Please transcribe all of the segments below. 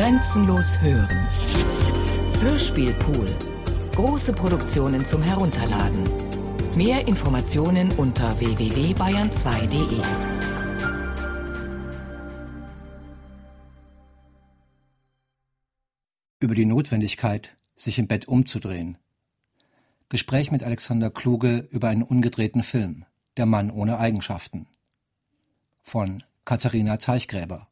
Grenzenlos hören. Hörspielpool. Große Produktionen zum Herunterladen. Mehr Informationen unter www.bayern2.de. Über die Notwendigkeit, sich im Bett umzudrehen. Gespräch mit Alexander Kluge über einen ungedrehten Film Der Mann ohne Eigenschaften von Katharina Teichgräber.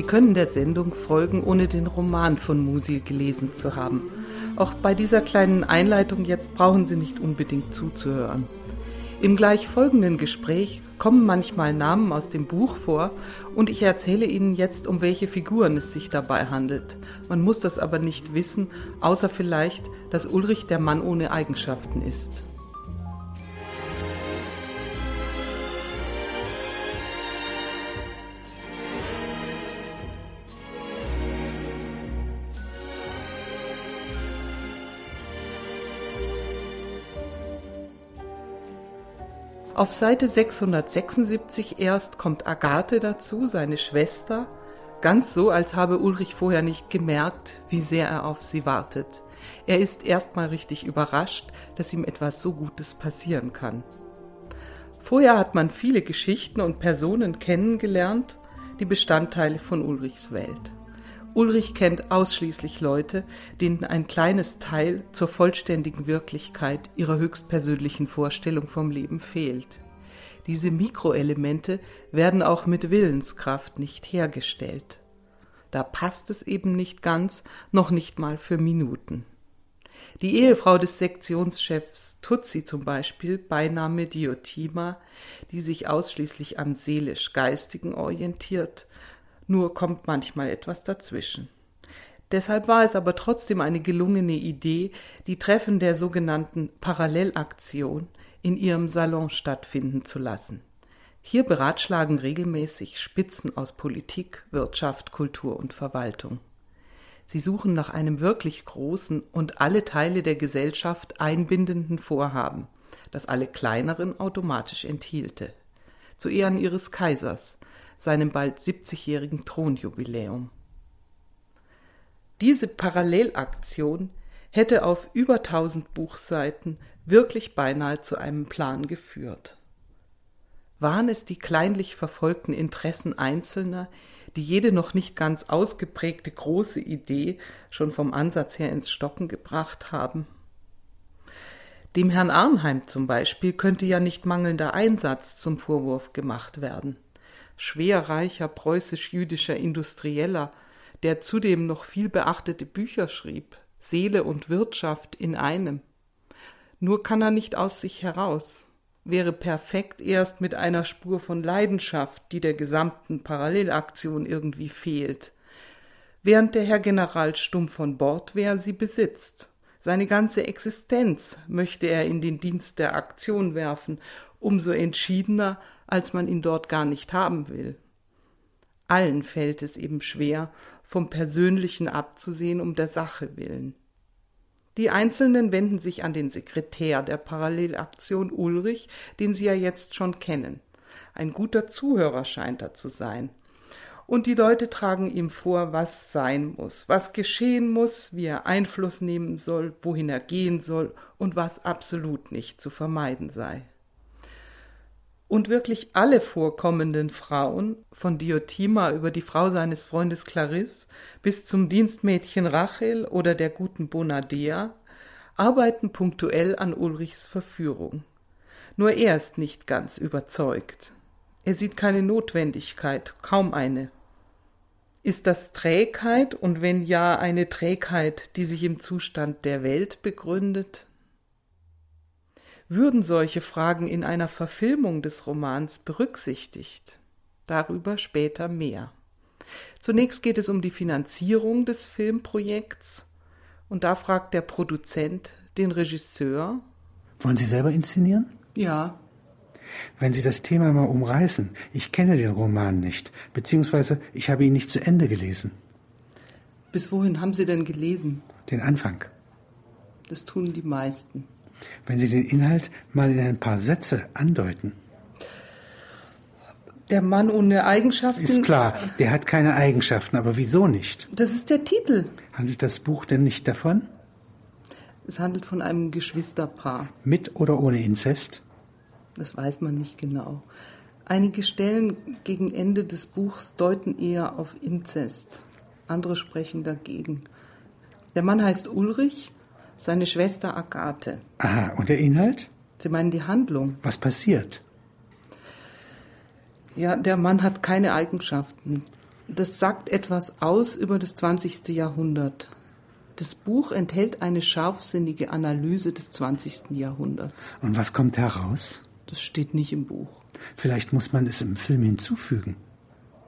Sie können der Sendung folgen, ohne den Roman von Musil gelesen zu haben. Auch bei dieser kleinen Einleitung jetzt brauchen Sie nicht unbedingt zuzuhören. Im gleich folgenden Gespräch kommen manchmal Namen aus dem Buch vor und ich erzähle Ihnen jetzt, um welche Figuren es sich dabei handelt. Man muss das aber nicht wissen, außer vielleicht, dass Ulrich der Mann ohne Eigenschaften ist. Auf Seite 676 erst kommt Agathe dazu, seine Schwester, ganz so, als habe Ulrich vorher nicht gemerkt, wie sehr er auf sie wartet. Er ist erstmal richtig überrascht, dass ihm etwas so Gutes passieren kann. Vorher hat man viele Geschichten und Personen kennengelernt, die Bestandteile von Ulrichs Welt. Ulrich kennt ausschließlich Leute, denen ein kleines Teil zur vollständigen Wirklichkeit ihrer höchstpersönlichen Vorstellung vom Leben fehlt. Diese Mikroelemente werden auch mit Willenskraft nicht hergestellt. Da passt es eben nicht ganz, noch nicht mal für Minuten. Die Ehefrau des Sektionschefs Tutsi zum Beispiel, Beiname Diotima, die sich ausschließlich am seelisch-geistigen orientiert, nur kommt manchmal etwas dazwischen. Deshalb war es aber trotzdem eine gelungene Idee, die Treffen der sogenannten Parallelaktion in ihrem Salon stattfinden zu lassen. Hier beratschlagen regelmäßig Spitzen aus Politik, Wirtschaft, Kultur und Verwaltung. Sie suchen nach einem wirklich großen und alle Teile der Gesellschaft einbindenden Vorhaben, das alle kleineren automatisch enthielte. Zu Ehren ihres Kaisers, seinem bald 70-jährigen Thronjubiläum. Diese Parallelaktion hätte auf über 1000 Buchseiten wirklich beinahe zu einem Plan geführt. Waren es die kleinlich verfolgten Interessen Einzelner, die jede noch nicht ganz ausgeprägte große Idee schon vom Ansatz her ins Stocken gebracht haben? Dem Herrn Arnheim zum Beispiel könnte ja nicht mangelnder Einsatz zum Vorwurf gemacht werden schwerreicher preußisch-jüdischer Industrieller, der zudem noch viel beachtete Bücher schrieb, Seele und Wirtschaft in einem. Nur kann er nicht aus sich heraus, wäre perfekt erst mit einer Spur von Leidenschaft, die der gesamten Parallelaktion irgendwie fehlt, während der Herr General stumm von Bord wäre, sie besitzt. Seine ganze Existenz möchte er in den Dienst der Aktion werfen, umso entschiedener, als man ihn dort gar nicht haben will. Allen fällt es eben schwer, vom Persönlichen abzusehen um der Sache willen. Die Einzelnen wenden sich an den Sekretär der Parallelaktion Ulrich, den sie ja jetzt schon kennen. Ein guter Zuhörer scheint er zu sein. Und die Leute tragen ihm vor, was sein muss, was geschehen muss, wie er Einfluss nehmen soll, wohin er gehen soll und was absolut nicht zu vermeiden sei und wirklich alle vorkommenden Frauen, von Diotima über die Frau seines Freundes Clarisse bis zum Dienstmädchen Rachel oder der guten Bonadea, arbeiten punktuell an Ulrichs Verführung. Nur er ist nicht ganz überzeugt. Er sieht keine Notwendigkeit, kaum eine. Ist das Trägheit und wenn ja eine Trägheit, die sich im Zustand der Welt begründet? Würden solche Fragen in einer Verfilmung des Romans berücksichtigt? Darüber später mehr. Zunächst geht es um die Finanzierung des Filmprojekts und da fragt der Produzent den Regisseur. Wollen Sie selber inszenieren? Ja. Wenn Sie das Thema mal umreißen, ich kenne den Roman nicht, beziehungsweise ich habe ihn nicht zu Ende gelesen. Bis wohin haben Sie denn gelesen? Den Anfang. Das tun die meisten. Wenn Sie den Inhalt mal in ein paar Sätze andeuten. Der Mann ohne Eigenschaften. Ist klar, der hat keine Eigenschaften, aber wieso nicht? Das ist der Titel. Handelt das Buch denn nicht davon? Es handelt von einem Geschwisterpaar. Mit oder ohne Inzest? Das weiß man nicht genau. Einige Stellen gegen Ende des Buchs deuten eher auf Inzest. Andere sprechen dagegen. Der Mann heißt Ulrich, seine Schwester Agathe. Aha, und der Inhalt? Sie meinen die Handlung? Was passiert? Ja, der Mann hat keine Eigenschaften. Das sagt etwas aus über das 20. Jahrhundert. Das Buch enthält eine scharfsinnige Analyse des 20. Jahrhunderts. Und was kommt heraus? Das steht nicht im Buch. Vielleicht muss man es im Film hinzufügen.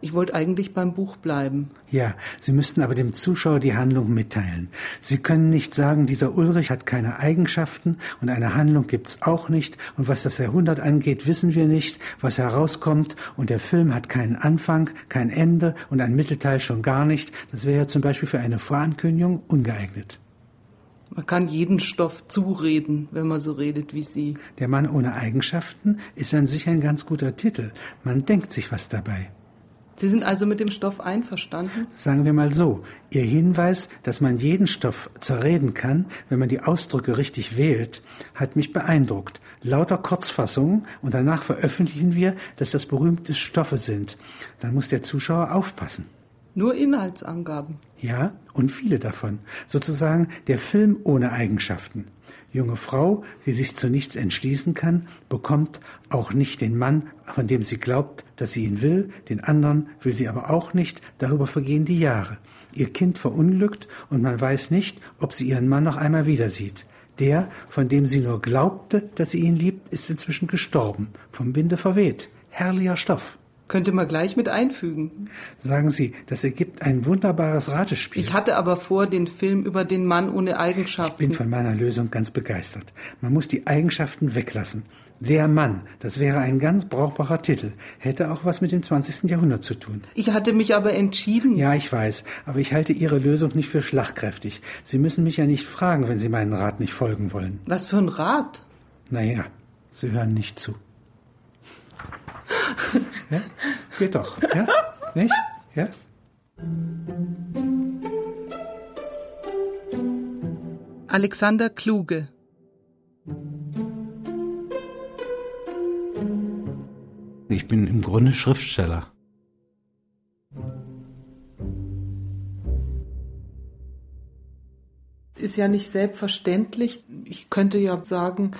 Ich wollte eigentlich beim Buch bleiben. Ja, Sie müssten aber dem Zuschauer die Handlung mitteilen. Sie können nicht sagen, dieser Ulrich hat keine Eigenschaften und eine Handlung gibt's auch nicht und was das Jahrhundert angeht, wissen wir nicht, was herauskommt und der Film hat keinen Anfang, kein Ende und ein Mittelteil schon gar nicht. Das wäre ja zum Beispiel für eine Vorankündigung ungeeignet. Man kann jeden Stoff zureden, wenn man so redet wie Sie. Der Mann ohne Eigenschaften ist an sich ein ganz guter Titel. Man denkt sich was dabei. Sie sind also mit dem Stoff einverstanden? Sagen wir mal so, Ihr Hinweis, dass man jeden Stoff zerreden kann, wenn man die Ausdrücke richtig wählt, hat mich beeindruckt. Lauter Kurzfassungen und danach veröffentlichen wir, dass das berühmte Stoffe sind. Dann muss der Zuschauer aufpassen. Nur Inhaltsangaben. Ja, und viele davon. Sozusagen der Film ohne Eigenschaften. Junge Frau, die sich zu nichts entschließen kann, bekommt auch nicht den Mann, von dem sie glaubt, dass sie ihn will, den anderen will sie aber auch nicht, darüber vergehen die Jahre. Ihr Kind verunglückt und man weiß nicht, ob sie ihren Mann noch einmal wieder sieht. Der, von dem sie nur glaubte, dass sie ihn liebt, ist inzwischen gestorben, vom Winde verweht. Herrlicher Stoff. Könnte man gleich mit einfügen. Sagen Sie, das ergibt ein wunderbares Ratespiel. Ich hatte aber vor, den Film über den Mann ohne Eigenschaften. Ich bin von meiner Lösung ganz begeistert. Man muss die Eigenschaften weglassen. Der Mann, das wäre ein ganz brauchbarer Titel, hätte auch was mit dem 20. Jahrhundert zu tun. Ich hatte mich aber entschieden. Ja, ich weiß, aber ich halte Ihre Lösung nicht für schlagkräftig. Sie müssen mich ja nicht fragen, wenn Sie meinen Rat nicht folgen wollen. Was für ein Rat? Naja, Sie hören nicht zu. Ja? Geht doch, ja? Nicht? Ja? Alexander Kluge Ich bin im Grunde Schriftsteller. Ist ja nicht selbstverständlich. Ich könnte ja sagen,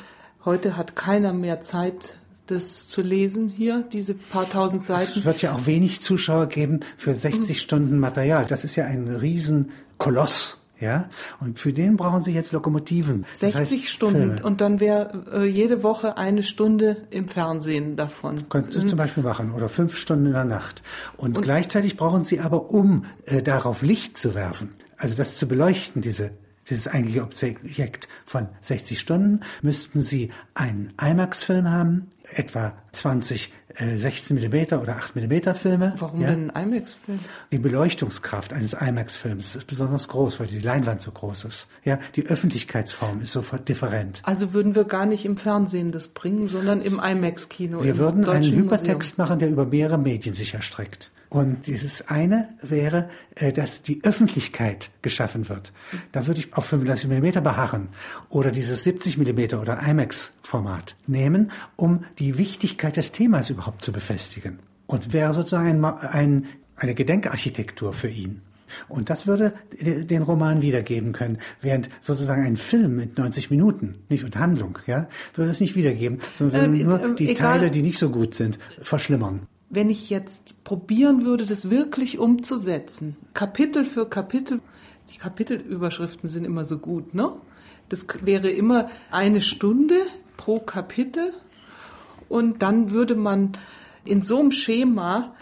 heute hat keiner mehr Zeit das zu lesen hier, diese paar tausend Seiten. Es wird ja auch wenig Zuschauer geben für 60 Stunden Material. Das ist ja ein Riesenkoloss. Ja, und für den brauchen Sie jetzt Lokomotiven. Das 60 heißt, Stunden Filme. und dann wäre äh, jede Woche eine Stunde im Fernsehen davon. Könnten Sie zum Beispiel machen oder fünf Stunden in der Nacht. Und, gleichzeitig brauchen Sie aber, um äh, darauf Licht zu werfen, also das zu beleuchten, diese dieses eigentliche Objekt von 60 Stunden, müssten Sie einen IMAX-Film haben, etwa 20 äh, 16 mm oder 8 mm Filme. Warum ja? denn ein IMAX-Film? Die Beleuchtungskraft eines IMAX-Films ist besonders groß, weil die Leinwand so groß ist. Ja, die Öffentlichkeitsform ist so different. Also würden wir gar nicht im Fernsehen das bringen, sondern im IMAX-Kino. Wir würden einen Hypertext machen, der über mehrere Medien sich erstreckt. Und dieses eine wäre, äh, dass die Öffentlichkeit geschaffen wird. Da würde ich auf 35 mm beharren oder dieses 70 mm oder IMAX-Format nehmen, um die Wichtigkeit des Themas überhaupt zu befestigen. Und wäre sozusagen ein, ein, eine Gedenkarchitektur für ihn. Und das würde den Roman wiedergeben können, während sozusagen ein Film mit 90 Minuten, nicht und Handlung, ja, würde es nicht wiedergeben, sondern Äh, nur äh, die egal. Teile, die nicht so gut sind, verschlimmern. Wenn ich jetzt probieren würde, das wirklich umzusetzen, Kapitel für Kapitel, die Kapitelüberschriften sind immer so gut, ne? Das wäre immer eine Stunde pro Kapitel und dann würde man in so einem Schema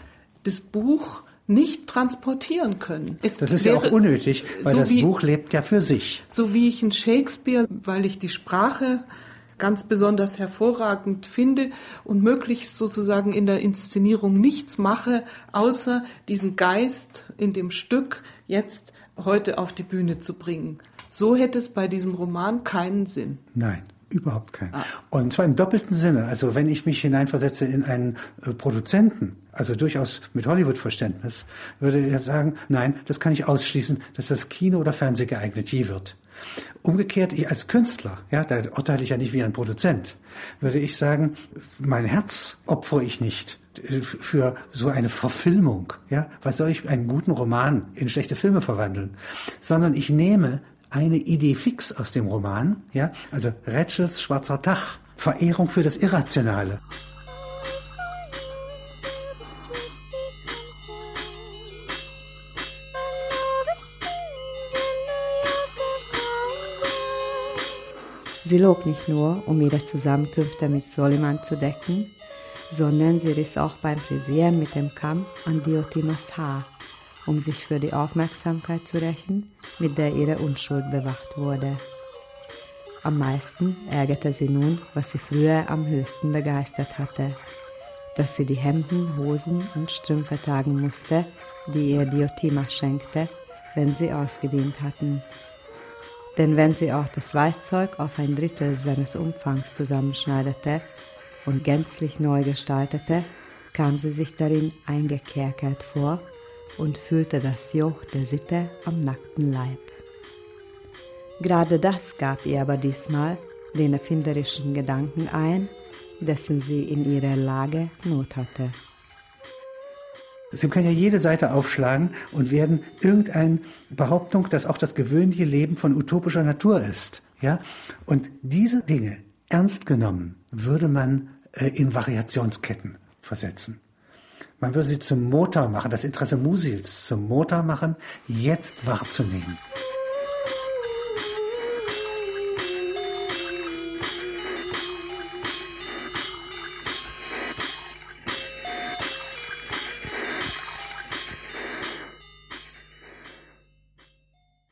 das Buch nicht transportieren können. Es Das ist ja auch unnötig, weil so das wie- Buch lebt ja für sich. so wie ich in Shakespeare, weil ich die Sprache ganz besonders hervorragend finde und möglichst sozusagen in der Inszenierung nichts mache, außer diesen Geist in dem Stück jetzt heute auf die Bühne zu bringen. So hätte es bei diesem Roman keinen Sinn. Nein. Überhaupt keinen. Ah. Und zwar im doppelten Sinne. Also wenn ich mich hineinversetze in einen äh, Produzenten, also durchaus mit Hollywood-Verständnis, würde er sagen, nein, das kann ich ausschließen, dass das Kino oder Fernseh geeignet je wird. Umgekehrt, ich als Künstler, ja, da urteile ich ja nicht wie ein Produzent, würde ich sagen, mein Herz opfere ich nicht äh, für so eine Verfilmung, ja, was soll ich einen guten Roman in schlechte Filme verwandeln, sondern ich nehme eine Idee fix aus dem Roman, ja, also Rätschels schwarzer Tag, Verehrung für das Irrationale. Sie log nicht nur, um ihre Zusammenkünfte mit Soliman zu decken, sondern sie riss auch beim Frisieren mit dem Kamm an Diotinos Haar um sich für die Aufmerksamkeit zu rächen, mit der ihre Unschuld bewacht wurde. Am meisten ärgerte sie nun, was sie früher am höchsten begeistert hatte, dass sie die Hemden, Hosen und Strümpfe tragen musste, die ihr Diotima schenkte, wenn sie ausgedient hatten. Denn wenn sie auch das Weißzeug auf ein Drittel seines Umfangs zusammenschneidete und gänzlich neu gestaltete, kam sie sich darin eingekerkert vor und fühlte das Joch der Sitte am nackten Leib. Gerade das gab ihr aber diesmal den erfinderischen Gedanken ein, dessen sie in ihrer Lage Not hatte. Sie können ja jede Seite aufschlagen und werden irgendeine Behauptung, dass auch das gewöhnliche Leben von utopischer Natur ist. Ja? Und diese Dinge ernst genommen würde man äh, in Variationsketten versetzen. Man würde sie zum Motor machen, das Interesse Musils zum Motor machen, jetzt wahrzunehmen.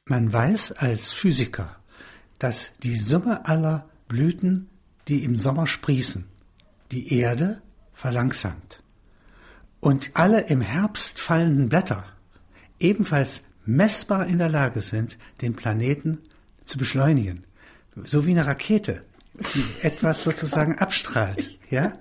Man weiß als Physiker, dass die Summe aller Blüten, die im Sommer sprießen, die Erde verlangsamt und alle im Herbst fallenden Blätter ebenfalls messbar in der Lage sind, den Planeten zu beschleunigen. So wie eine Rakete, die etwas sozusagen abstrahlt, ja?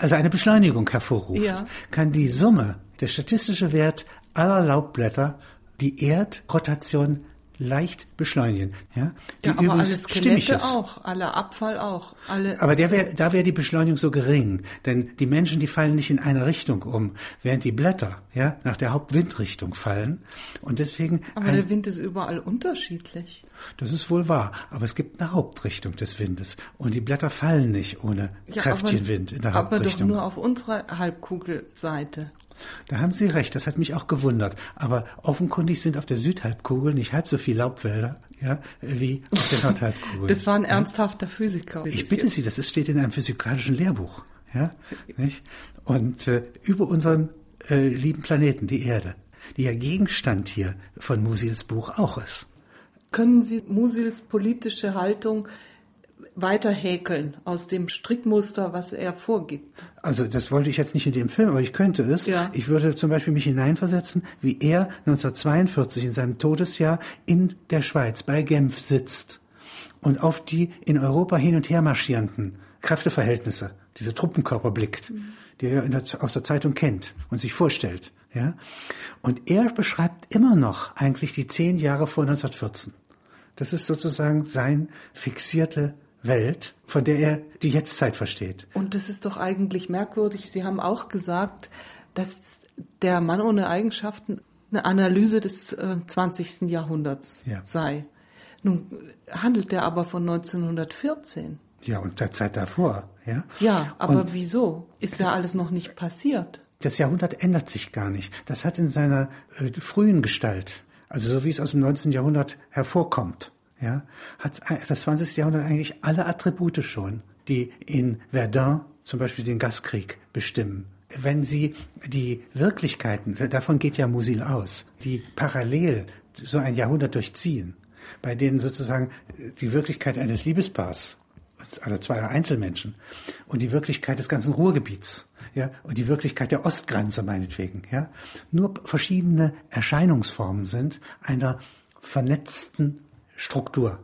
Also eine Beschleunigung hervorruft, ja. kann die Summe, der statistische Wert aller Laubblätter die Erdrotation leicht beschleunigen. Ja, die ja aber alle Skelette auch, alle Abfall auch. Alle aber der wär, da wäre die Beschleunigung so gering, denn die Menschen, die fallen nicht in eine Richtung um, während die Blätter ja nach der Hauptwindrichtung fallen und deswegen. Aber ein, der Wind ist überall unterschiedlich. Das ist wohl wahr, aber es gibt eine Hauptrichtung des Windes und die Blätter fallen nicht ohne ja, kräftigen aber, Wind in der Hauptrichtung. Aber doch nur auf unserer Halbkugelseite. Da haben Sie recht, das hat mich auch gewundert. Aber offenkundig sind auf der Südhalbkugel nicht halb so viele Laubwälder ja, wie auf der Nordhalbkugel. Das war ein ernsthafter Physiker. Ich bitte Sie, das steht in einem physikalischen Lehrbuch. Ja, nicht? Und äh, über unseren äh, lieben Planeten, die Erde, die ja Gegenstand hier von Musils Buch auch ist. Können Sie Musils politische Haltung weiter häkeln aus dem Strickmuster, was er vorgibt. Also das wollte ich jetzt nicht in dem Film, aber ich könnte es. Ja. Ich würde zum Beispiel mich hineinversetzen, wie er 1942 in seinem Todesjahr in der Schweiz bei Genf sitzt und auf die in Europa hin und her marschierenden Kräfteverhältnisse, diese Truppenkörper blickt, mhm. die er der, aus der Zeitung kennt und sich vorstellt. Ja? Und er beschreibt immer noch eigentlich die zehn Jahre vor 1914. Das ist sozusagen sein fixierte Welt, von der er die Jetztzeit versteht. Und das ist doch eigentlich merkwürdig. Sie haben auch gesagt, dass der Mann ohne Eigenschaften eine Analyse des äh, 20. Jahrhunderts ja. sei. Nun handelt er aber von 1914. Ja, und der Zeit davor, ja. Ja, aber und wieso? Ist ja alles noch nicht passiert. Das Jahrhundert ändert sich gar nicht. Das hat in seiner äh, frühen Gestalt, also so wie es aus dem 19. Jahrhundert hervorkommt, ja, hat das 20. Jahrhundert eigentlich alle Attribute schon, die in Verdun zum Beispiel den Gaskrieg bestimmen. Wenn Sie die Wirklichkeiten, davon geht ja Musil aus, die parallel so ein Jahrhundert durchziehen, bei denen sozusagen die Wirklichkeit eines Liebespaars also zweier Einzelmenschen und die Wirklichkeit des ganzen Ruhrgebiets, ja, und die Wirklichkeit der Ostgrenze meinetwegen, ja, nur verschiedene Erscheinungsformen sind einer vernetzten Struktur,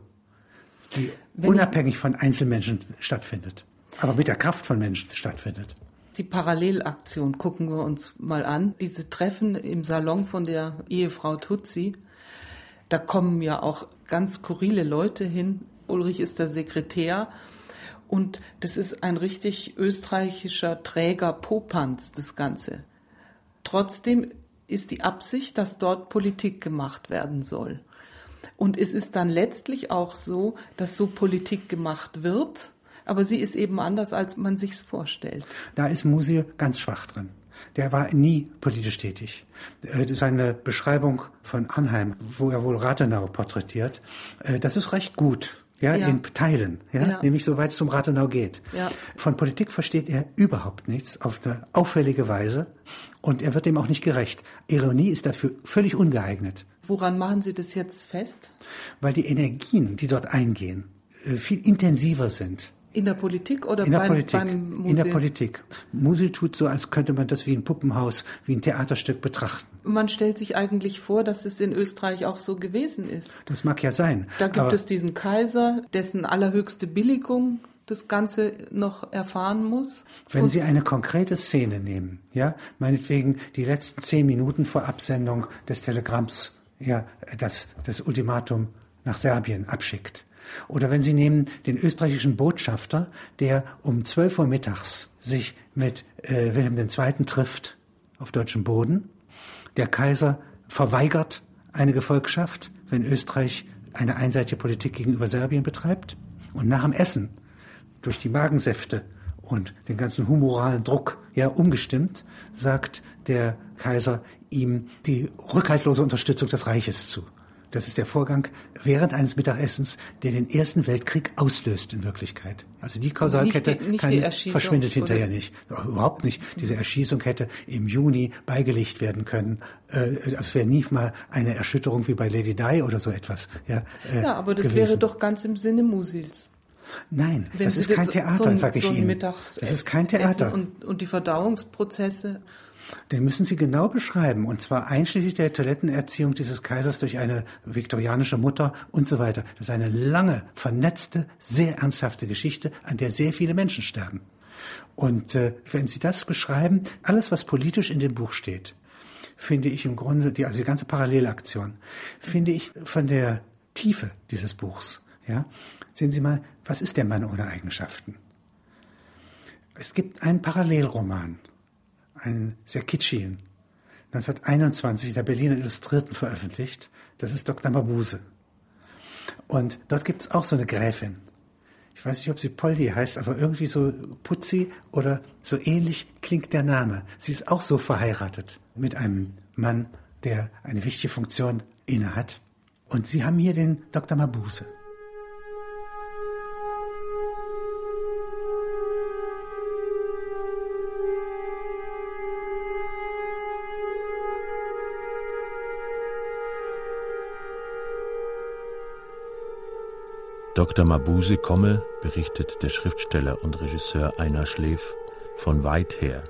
die Wenn unabhängig von Einzelmenschen stattfindet, aber mit der Kraft von Menschen stattfindet. Die Parallelaktion gucken wir uns mal an. Diese Treffen im Salon von der Ehefrau Tutsi, da kommen ja auch ganz skurrile Leute hin. Ulrich ist der Sekretär und das ist ein richtig österreichischer Träger Popanz, das Ganze. Trotzdem ist die Absicht, dass dort Politik gemacht werden soll. Und es ist dann letztlich auch so, dass so Politik gemacht wird, aber sie ist eben anders, als man sich's vorstellt. Da ist Musil ganz schwach drin. Der war nie politisch tätig. Äh, seine Beschreibung von Anheim, wo er wohl Rathenau porträtiert, äh, das ist recht gut ja, ja. in Teilen, ja, ja. nämlich soweit es zum Rathenau geht. Ja. Von Politik versteht er überhaupt nichts auf eine auffällige Weise und er wird dem auch nicht gerecht. Ironie ist dafür völlig ungeeignet. Woran machen Sie das jetzt fest? Weil die Energien, die dort eingehen, äh, viel intensiver sind in der Politik oder in der beim, Politik. beim Musil? In der Politik. Musil tut so, als könnte man das wie ein Puppenhaus, wie ein Theaterstück betrachten. Man stellt sich eigentlich vor, dass es in Österreich auch so gewesen ist. Das mag ja sein. Da gibt es diesen Kaiser, dessen allerhöchste Billigung das Ganze noch erfahren muss. Wenn Sie eine konkrete Szene nehmen, ja, meinetwegen die letzten zehn Minuten vor Absendung des Telegramms, ja, das das Ultimatum nach Serbien abschickt oder wenn Sie nehmen den österreichischen Botschafter, der um 12 Uhr mittags sich mit äh, Wilhelm II. trifft auf deutschem Boden. Der Kaiser verweigert eine Gefolgschaft, wenn Österreich eine einseitige Politik gegenüber Serbien betreibt. Und nach dem Essen, durch die Magensäfte und den ganzen humoralen Druck ja umgestimmt, sagt der Kaiser ihm die rückhaltlose Unterstützung des Reiches zu. Das ist der Vorgang während eines Mittagessens, der den Ersten Weltkrieg auslöst in Wirklichkeit. Also die Kausalkette nicht die, nicht kann, verschwindet hinterher oder? nicht. Überhaupt nicht. Diese Erschießung hätte im Juni beigelegt werden können. Äh, es wäre nicht mal eine Erschütterung wie bei Lady Di oder so etwas. Ja, äh, ja aber das gewesen. wäre doch ganz im Sinne Musils. Nein, das ist kein Theater, so sage ich so Ihnen. das ist kein Theater. Und, und die Verdauungsprozesse den müssen Sie genau beschreiben, und zwar einschließlich der Toilettenerziehung dieses Kaisers durch eine viktorianische Mutter und so weiter. Das ist eine lange, vernetzte, sehr ernsthafte Geschichte, an der sehr viele Menschen sterben. Und äh, wenn Sie das beschreiben, alles, was politisch in dem Buch steht, finde ich im Grunde, die, also die ganze Parallelaktion, finde ich von der Tiefe dieses Buchs. Ja, sehen Sie mal, was ist der Mann ohne Eigenschaften? Es gibt einen Parallelroman einen sehr kitschigen, 1921 in der Berliner Illustrierten veröffentlicht. Das ist Dr. Mabuse. Und dort gibt es auch so eine Gräfin. Ich weiß nicht, ob sie Poldi heißt, aber irgendwie so Putzi oder so ähnlich klingt der Name. Sie ist auch so verheiratet mit einem Mann, der eine wichtige Funktion innehat. Und sie haben hier den Dr. Mabuse. Dr. Mabuse komme, berichtet der Schriftsteller und Regisseur Einar Schläf, von weit her.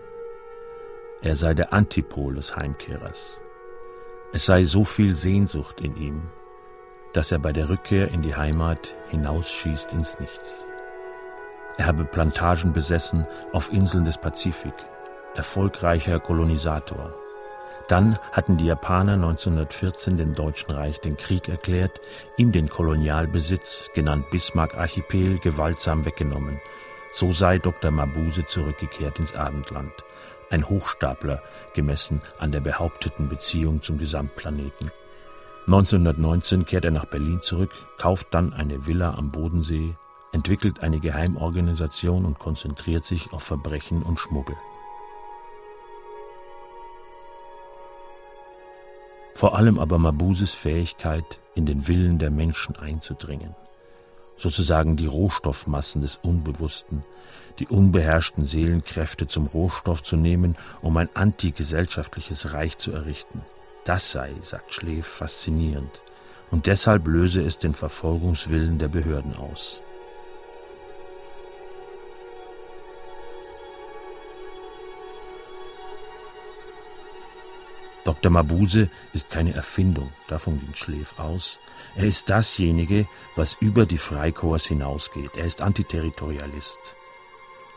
Er sei der Antipol des Heimkehrers. Es sei so viel Sehnsucht in ihm, dass er bei der Rückkehr in die Heimat hinausschießt ins Nichts. Er habe Plantagen besessen auf Inseln des Pazifik, erfolgreicher Kolonisator, dann hatten die Japaner 1914 dem Deutschen Reich den Krieg erklärt, ihm den Kolonialbesitz, genannt Bismarck-Archipel, gewaltsam weggenommen. So sei Dr. Mabuse zurückgekehrt ins Abendland. Ein Hochstapler, gemessen an der behaupteten Beziehung zum Gesamtplaneten. 1919 kehrt er nach Berlin zurück, kauft dann eine Villa am Bodensee, entwickelt eine Geheimorganisation und konzentriert sich auf Verbrechen und Schmuggel. Vor allem aber Mabuses Fähigkeit, in den Willen der Menschen einzudringen, sozusagen die Rohstoffmassen des Unbewussten, die unbeherrschten Seelenkräfte zum Rohstoff zu nehmen, um ein antigesellschaftliches Reich zu errichten. Das sei, sagt Schläf, faszinierend. und deshalb löse es den Verfolgungswillen der Behörden aus. Dr. Mabuse ist keine Erfindung, davon ging Schläf aus. Er ist dasjenige, was über die Freikorps hinausgeht. Er ist Antiterritorialist.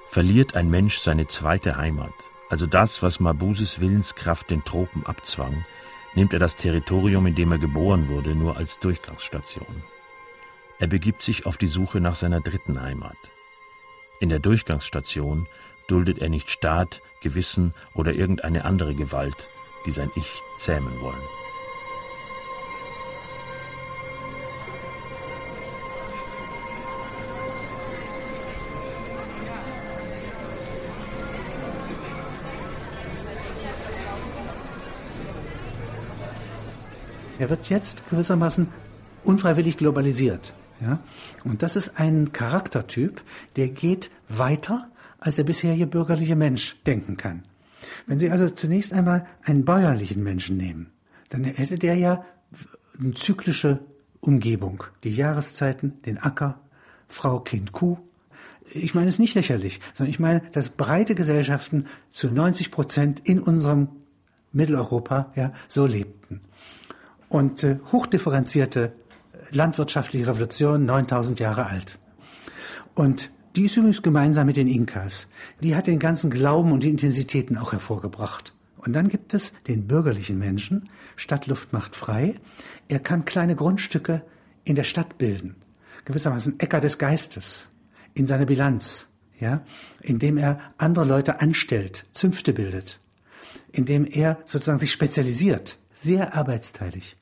Verliert ein Mensch seine zweite Heimat, also das, was Mabuses Willenskraft den Tropen abzwang, nimmt er das Territorium, in dem er geboren wurde, nur als Durchgangsstation. Er begibt sich auf die Suche nach seiner dritten Heimat. In der Durchgangsstation duldet er nicht Staat, Gewissen oder irgendeine andere Gewalt, die sein Ich zähmen wollen. Er wird jetzt gewissermaßen unfreiwillig globalisiert. Ja? Und das ist ein Charaktertyp, der geht weiter, als der bisherige bürgerliche Mensch denken kann. Wenn Sie also zunächst einmal einen bäuerlichen Menschen nehmen, dann hätte der ja eine zyklische Umgebung, die Jahreszeiten, den Acker, Frau, Kind, Kuh. Ich meine es nicht lächerlich, sondern ich meine, dass breite Gesellschaften zu 90 Prozent in unserem Mitteleuropa ja, so lebten. Und äh, hochdifferenzierte landwirtschaftliche Revolution, 9000 Jahre alt. Und die ist übrigens gemeinsam mit den Inkas. Die hat den ganzen Glauben und die Intensitäten auch hervorgebracht. Und dann gibt es den bürgerlichen Menschen. Stadtluft macht frei. Er kann kleine Grundstücke in der Stadt bilden. Gewissermaßen Äcker des Geistes in seiner Bilanz. Ja, indem er andere Leute anstellt, Zünfte bildet, indem er sozusagen sich spezialisiert, sehr arbeitsteilig.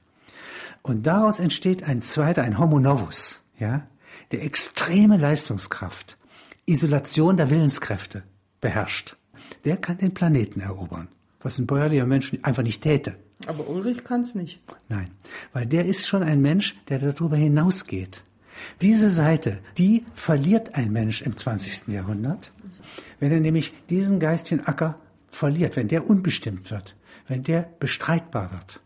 Und daraus entsteht ein zweiter, ein Homo novus, ja, der extreme Leistungskraft, Isolation der Willenskräfte beherrscht, der kann den Planeten erobern, was ein bäuerlicher Mensch einfach nicht täte. Aber Ulrich kann es nicht. Nein, weil der ist schon ein Mensch, der darüber hinausgeht. Diese Seite, die verliert ein Mensch im 20. Jahrhundert, wenn er nämlich diesen geistigen Acker verliert, wenn der unbestimmt wird, wenn der bestreitbar wird,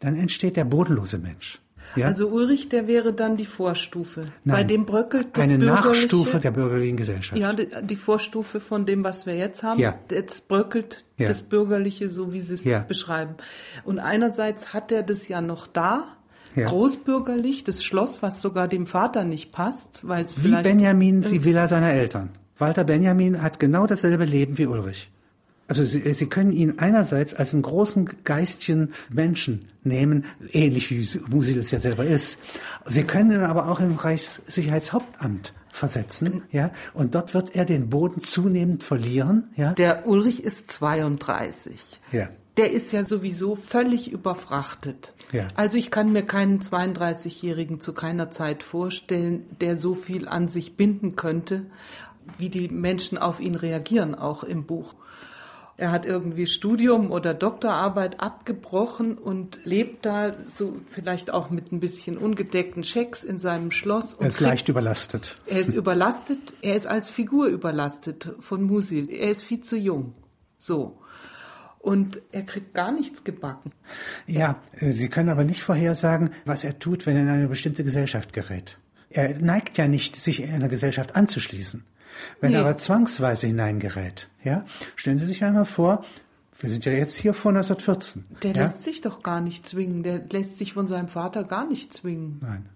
dann entsteht der bodenlose Mensch. Ja? Also Ulrich, der wäre dann die Vorstufe. Nein, Bei dem bröckelt das eine. Nachstufe der bürgerlichen Gesellschaft. Ja, die, die Vorstufe von dem, was wir jetzt haben. Ja. Jetzt bröckelt Ja. das Bürgerliche, so wie Sie es Ja. beschreiben. Und einerseits hat er das ja noch da, großbürgerlich, das Schloss, was sogar dem Vater nicht passt, weil es Wie. Benjamin die Villa seiner Eltern. Walter Benjamin hat genau dasselbe Leben wie Ulrich. Also Sie, Sie können ihn einerseits als einen großen geistigen Menschen nehmen, ähnlich wie Musil es ja selber ist. Sie können ihn aber auch im Reichssicherheitshauptamt versetzen, ja, und dort wird er den Boden zunehmend verlieren, ja. Der Ulrich ist 32. Ja. Der ist ja sowieso völlig überfrachtet. Ja. Also ich kann mir keinen 32-Jährigen zu keiner Zeit vorstellen, der so viel an sich binden könnte, wie die Menschen auf ihn reagieren, auch im Buch. Er hat irgendwie Studium oder Doktorarbeit abgebrochen und lebt da so vielleicht auch mit ein bisschen ungedeckten Schecks in seinem Schloss. Und Er ist leicht überlastet. er ist überlastet, er ist als Figur überlastet von Musil. Er ist viel zu jung. So. Und er kriegt gar nichts gebacken. Ja, äh, Sie können aber nicht vorhersagen, was er tut, wenn er in eine bestimmte Gesellschaft gerät. Er neigt ja nicht, sich in einer Gesellschaft anzuschließen. Wenn Nee. er aber zwangsweise hineingerät, ja, stellen Sie sich einmal vor, wir sind ja jetzt hier vor 1914. Der ja? lässt sich doch gar nicht zwingen. Der lässt sich von seinem Vater gar nicht zwingen. Nein.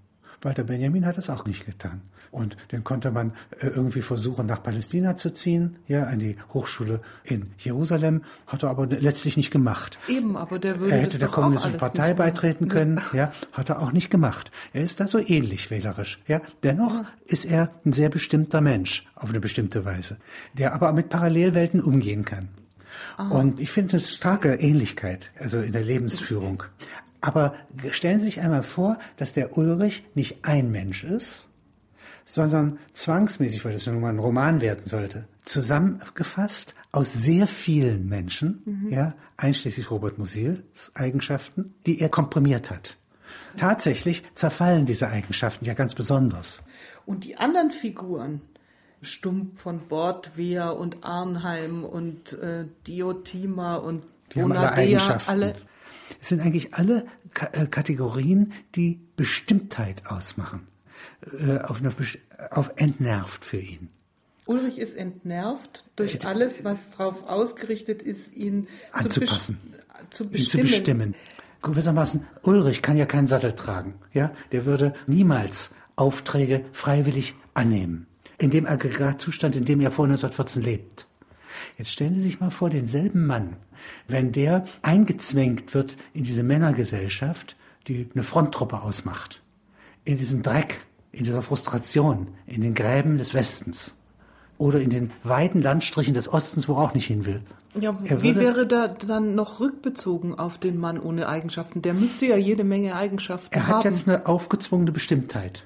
Walter Benjamin hat es auch nicht getan. Und den konnte man äh, irgendwie versuchen, nach Palästina zu ziehen, ja, an die Hochschule in Jerusalem, hat er aber letztlich nicht gemacht. Eben, aber der würde Er hätte der kommunistischen Partei beitreten können, ja, hat er auch nicht gemacht. Er ist da so ähnlich wählerisch, ja. Dennoch ist er ein sehr bestimmter Mensch, auf eine bestimmte Weise, der aber mit Parallelwelten umgehen kann. Und ich finde eine starke Ähnlichkeit, also in der Lebensführung. Aber stellen Sie sich einmal vor, dass der Ulrich nicht ein Mensch ist, sondern zwangsmäßig, weil das ja nun mal ein Roman werden sollte, zusammengefasst aus sehr vielen Menschen, ja, einschließlich Robert Musils Eigenschaften, die er komprimiert hat. Tatsächlich zerfallen diese Eigenschaften ja ganz besonders. Und die anderen Figuren, Stump von Bordwehr und Arnheim und äh, Diotima und Die haben alle Eigenschaften. alle, Es sind eigentlich alle K äh, Kategorien, die Bestimmtheit ausmachen. Äh, auf, eine, auf entnervt für ihn. Ulrich ist entnervt durch äh, alles, was darauf ausgerichtet ist, ihn anzupassen, zu, ihn zu bestimmen. Gewissermaßen, Ulrich kann ja keinen Sattel tragen. Ja? Der würde niemals Aufträge freiwillig annehmen. In dem Aggregatzustand, in dem er vor 1914 lebt. Jetzt stellen Sie sich mal vor, denselben Mann, wenn der eingezwängt wird in diese Männergesellschaft, die eine Fronttruppe ausmacht, in diesem Dreck, in dieser Frustration, in den Gräben des Westens oder in den weiten Landstrichen des Ostens, wo er auch nicht hin will. Ja, wie wäre da dann noch rückbezogen auf den Mann ohne Eigenschaften? Der müsste ja jede Menge Eigenschaften haben. Er hat jetzt eine aufgezwungene Bestimmtheit.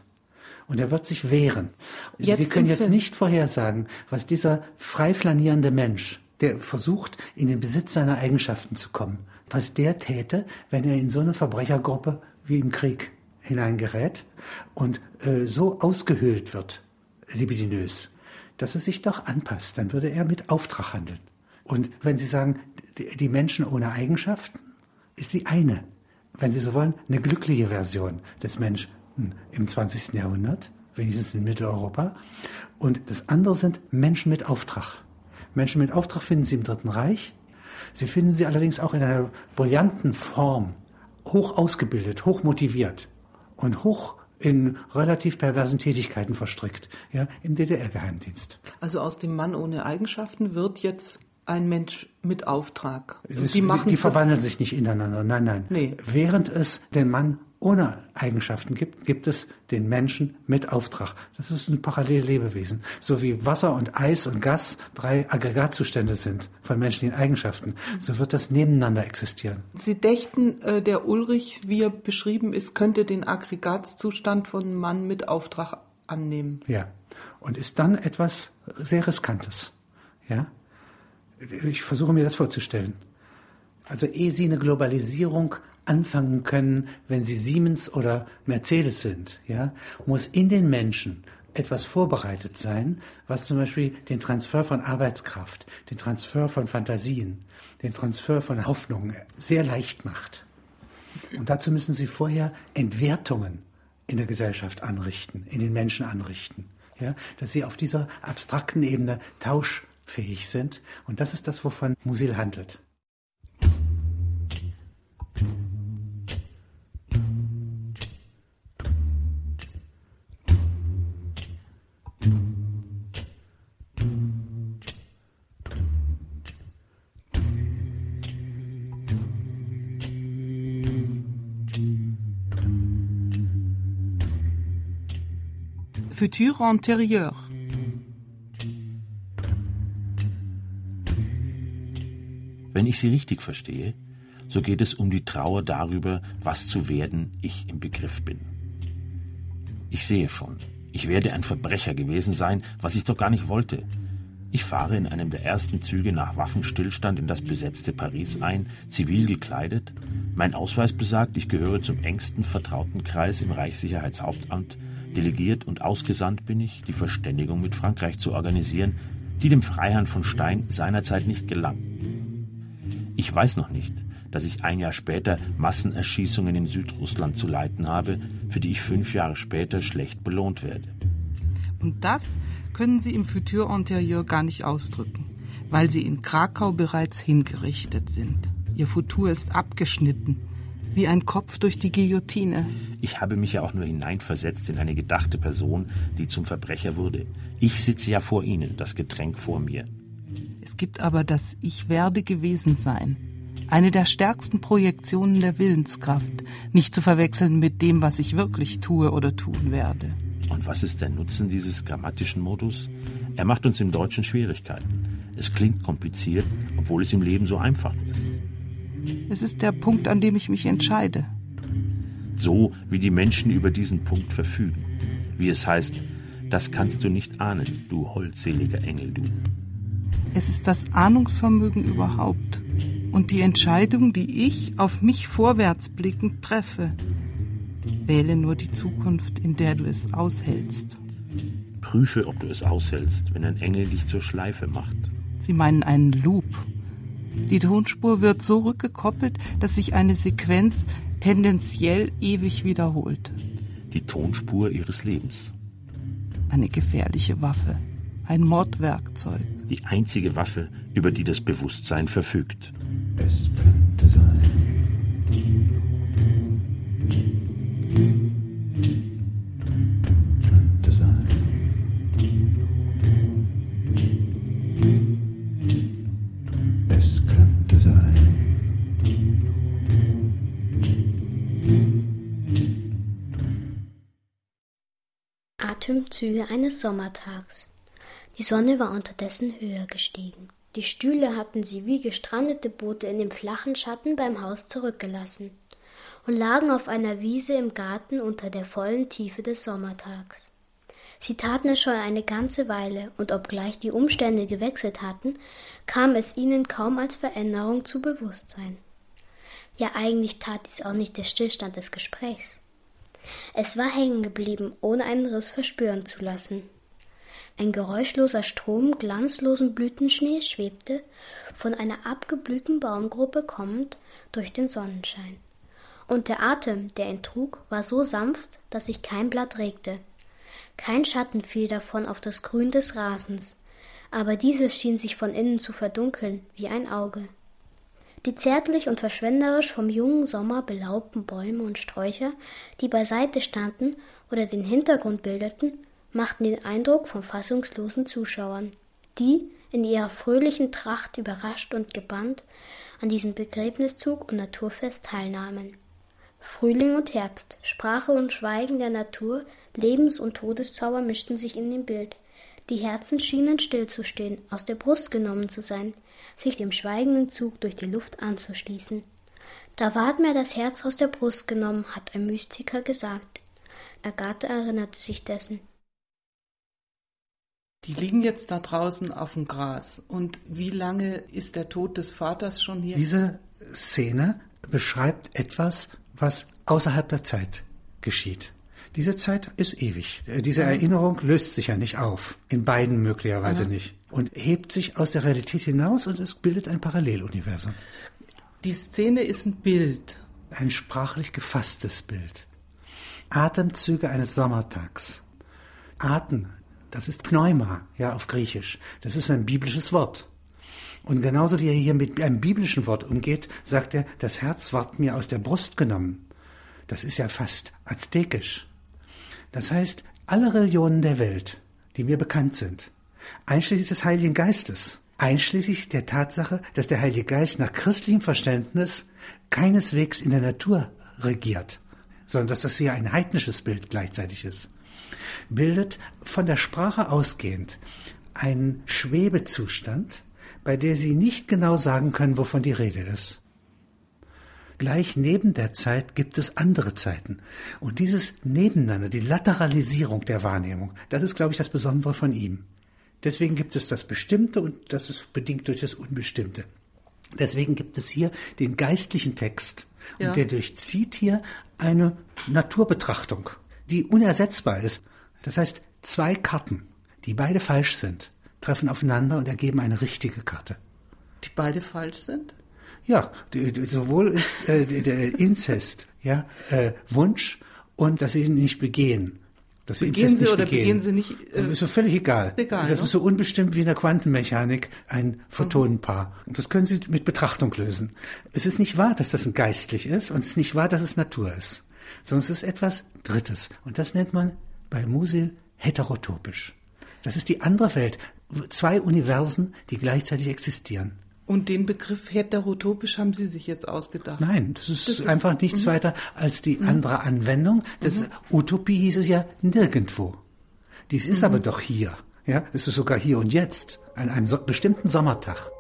Und er wird sich wehren. Jetzt Sie können jetzt nicht vorhersagen, was dieser frei flanierende Mensch, der versucht, in den Besitz seiner Eigenschaften zu kommen, was der täte, wenn er in so eine Verbrechergruppe wie im Krieg hineingerät und äh, so ausgehöhlt wird, libidinös, dass er sich doch anpasst. Dann würde er mit Auftrag handeln. Und wenn Sie sagen, die Menschen ohne Eigenschaften, ist die eine, wenn Sie so wollen, eine glückliche Version des Menschen im 20. Jahrhundert, wenigstens in Mitteleuropa. Und das andere sind Menschen mit Auftrag. Menschen mit Auftrag finden Sie im Dritten Reich. Sie finden sie allerdings auch in einer brillanten Form, hoch ausgebildet, hoch motiviert und hoch in relativ perversen Tätigkeiten verstrickt, ja, im DDR-Geheimdienst. Also aus dem Mann ohne Eigenschaften wird jetzt ein Mensch mit Auftrag. Ist, die, machen die verwandeln sich nicht ineinander. Nein, nein. Nee. Während es den Mann ohne Eigenschaften gibt, gibt es den Menschen mit Auftrag. Das ist ein Parallellebewesen. So wie Wasser und Eis und Gas drei Aggregatzustände sind von menschlichen Eigenschaften, so wird das nebeneinander existieren. Sie dächten, äh, der Ulrich, wie er beschrieben ist, könnte den Aggregatzustand von Mann mit Auftrag annehmen. Ja. Und ist dann etwas sehr Riskantes. Ja. Ich versuche mir das vorzustellen. Also ehe Sie eine Globalisierung anfangen können, wenn sie Siemens oder Mercedes sind, ja, muss in den Menschen etwas vorbereitet sein, was zum Beispiel den Transfer von Arbeitskraft, den Transfer von Fantasien, den Transfer von Hoffnungen sehr leicht macht. Und dazu müssen sie vorher Entwertungen in der Gesellschaft anrichten, in den Menschen anrichten, ja, dass sie auf dieser abstrakten Ebene tauschfähig sind. Und das ist das, wovon Musil handelt. Futur antérieur. Wenn ich Sie richtig verstehe, so geht es um die Trauer darüber, was zu werden ich im Begriff bin. Ich sehe schon, ich werde ein Verbrecher gewesen sein, was ich doch gar nicht wollte. Ich fahre in einem der ersten Züge nach Waffenstillstand in das besetzte Paris ein, zivil gekleidet. Mein Ausweis besagt, ich gehöre zum engsten vertrauten Kreis im Reichssicherheitshauptamt Delegiert und ausgesandt bin ich, die Verständigung mit Frankreich zu organisieren, die dem Freiherrn von Stein seinerzeit nicht gelang. Ich weiß noch nicht, dass ich ein Jahr später Massenerschießungen in Südrussland zu leiten habe, für die ich fünf Jahre später schlecht belohnt werde. Und das können Sie im Futur Antérieur gar nicht ausdrücken, weil Sie in Krakau bereits hingerichtet sind. Ihr Futur ist abgeschnitten wie ein Kopf durch die Guillotine. Ich habe mich ja auch nur hineinversetzt in eine gedachte Person, die zum Verbrecher wurde. Ich sitze ja vor Ihnen, das Getränk vor mir. Es gibt aber das Ich werde gewesen sein. Eine der stärksten Projektionen der Willenskraft, nicht zu verwechseln mit dem, was ich wirklich tue oder tun werde. Und was ist der Nutzen dieses grammatischen Modus? Er macht uns im Deutschen Schwierigkeiten. Es klingt kompliziert, obwohl es im Leben so einfach ist. Es ist der Punkt, an dem ich mich entscheide. So wie die Menschen über diesen Punkt verfügen. Wie es heißt, das kannst du nicht ahnen, du holdseliger Engel, du. Es ist das Ahnungsvermögen überhaupt und die Entscheidung, die ich auf mich vorwärts blickend treffe. Wähle nur die Zukunft, in der du es aushältst. Prüfe, ob du es aushältst, wenn ein Engel dich zur Schleife macht. Sie meinen einen Loop Die Tonspur wird so rückgekoppelt, dass sich eine Sequenz tendenziell ewig wiederholt. Die Tonspur ihres Lebens. Eine gefährliche Waffe, ein Mordwerkzeug. Die einzige Waffe, über die das Bewusstsein verfügt. Es könnte Atemzüge eines Sommertags. Die Sonne war unterdessen höher gestiegen. Die Stühle hatten sie wie gestrandete Boote in dem flachen Schatten beim Haus zurückgelassen und lagen auf einer Wiese im Garten unter der vollen Tiefe des Sommertags. Sie taten es schon eine ganze Weile, und obgleich die Umstände gewechselt hatten, kam es ihnen kaum als Veränderung zu Bewusstsein. Ja, eigentlich tat dies auch nicht der Stillstand des Gesprächs. Es war hängen geblieben, ohne einen Riss verspüren zu lassen. Ein geräuschloser Strom glanzlosen Blütenschnees schwebte, von einer abgeblühten Baumgruppe kommend, durch den Sonnenschein. Und der Atem, der ihn trug, war so sanft, dass sich kein Blatt regte. Kein Schatten fiel davon auf das Grün des Rasens, aber dieses schien sich von innen zu verdunkeln wie ein Auge. Die zärtlich und verschwenderisch vom jungen Sommer belaubten Bäume und Sträucher, die beiseite standen oder den Hintergrund bildeten, machten den Eindruck von fassungslosen Zuschauern, die, in ihrer fröhlichen Tracht überrascht und gebannt, an diesem Begräbniszug und Naturfest teilnahmen. Frühling und Herbst, Sprache und Schweigen der Natur, Lebens- und Todeszauber mischten sich in dem Bild. Die Herzen schienen stillzustehen, aus der Brust genommen zu sein, sich dem schweigenden Zug durch die Luft anzuschließen. Da ward mir das Herz aus der Brust genommen, hat ein Mystiker gesagt. Agathe erinnerte sich dessen. Die liegen jetzt da draußen auf dem Gras. Und wie lange ist der Tod des Vaters schon hier? Diese Szene beschreibt etwas, was außerhalb der Zeit geschieht. Diese Zeit ist ewig. Äh, Diese Erinnerung löst sich ja nicht auf. In beiden möglicherweise Aha. nicht. Und hebt sich aus der Realität hinaus und es bildet ein Paralleluniversum. Die Szene ist ein Bild. Ein sprachlich gefasstes Bild. Atemzüge eines Sommertags. Atem, das ist Pneuma, ja, auf Griechisch. Das ist ein biblisches Wort. Und genauso wie er hier mit einem biblischen Wort umgeht, sagt er, das Herz ward mir aus der Brust genommen. Das ist ja fast aztekisch. Das heißt, alle Religionen der Welt, die mir bekannt sind, einschließlich des Heiligen Geistes, einschließlich der Tatsache, dass der Heilige Geist nach christlichem Verständnis keineswegs in der Natur regiert, sondern dass das hier ein heidnisches Bild gleichzeitig ist, bildet von der Sprache ausgehend einen Schwebezustand, bei der Sie nicht genau sagen können, wovon die Rede ist. Gleich neben der Zeit gibt es andere Zeiten. Und dieses Nebeneinander, die Lateralisierung der Wahrnehmung, das ist, glaube ich, das Besondere von ihm. Deswegen gibt es das Bestimmte und das ist bedingt durch das Unbestimmte. Deswegen gibt es hier den geistlichen Text. Ja. Und der durchzieht hier eine Naturbetrachtung, die unersetzbar ist. Das heißt, zwei Karten, die beide falsch sind, treffen aufeinander und ergeben eine richtige Karte. Die beide falsch sind? Ja, sowohl ist äh, der Inzest, ja, äh, Wunsch und dass sie ihn nicht begehen. Dass sie Begehen Inzest sie nicht oder begehen. begehen sie nicht, äh, ist so völlig egal. egal, das ne? ist so unbestimmt wie in der Quantenmechanik ein Photonenpaar. Und das können Sie mit Betrachtung lösen. Es ist nicht wahr, dass das ein geistlich ist und es ist nicht wahr, dass es Natur ist, sondern es ist etwas Drittes. Und das nennt man bei Musil heterotopisch. Das ist die andere Welt. Zwei Universen, die gleichzeitig existieren. Und den Begriff heterotopisch haben Sie sich jetzt ausgedacht? Nein, das ist, Das ist- einfach nichts weiter als die andere Anwendung. Das Utopie hieß es ja nirgendwo. Dies ist aber doch hier. Ja, es ist sogar hier und jetzt, an einem so bestimmten Sommertag.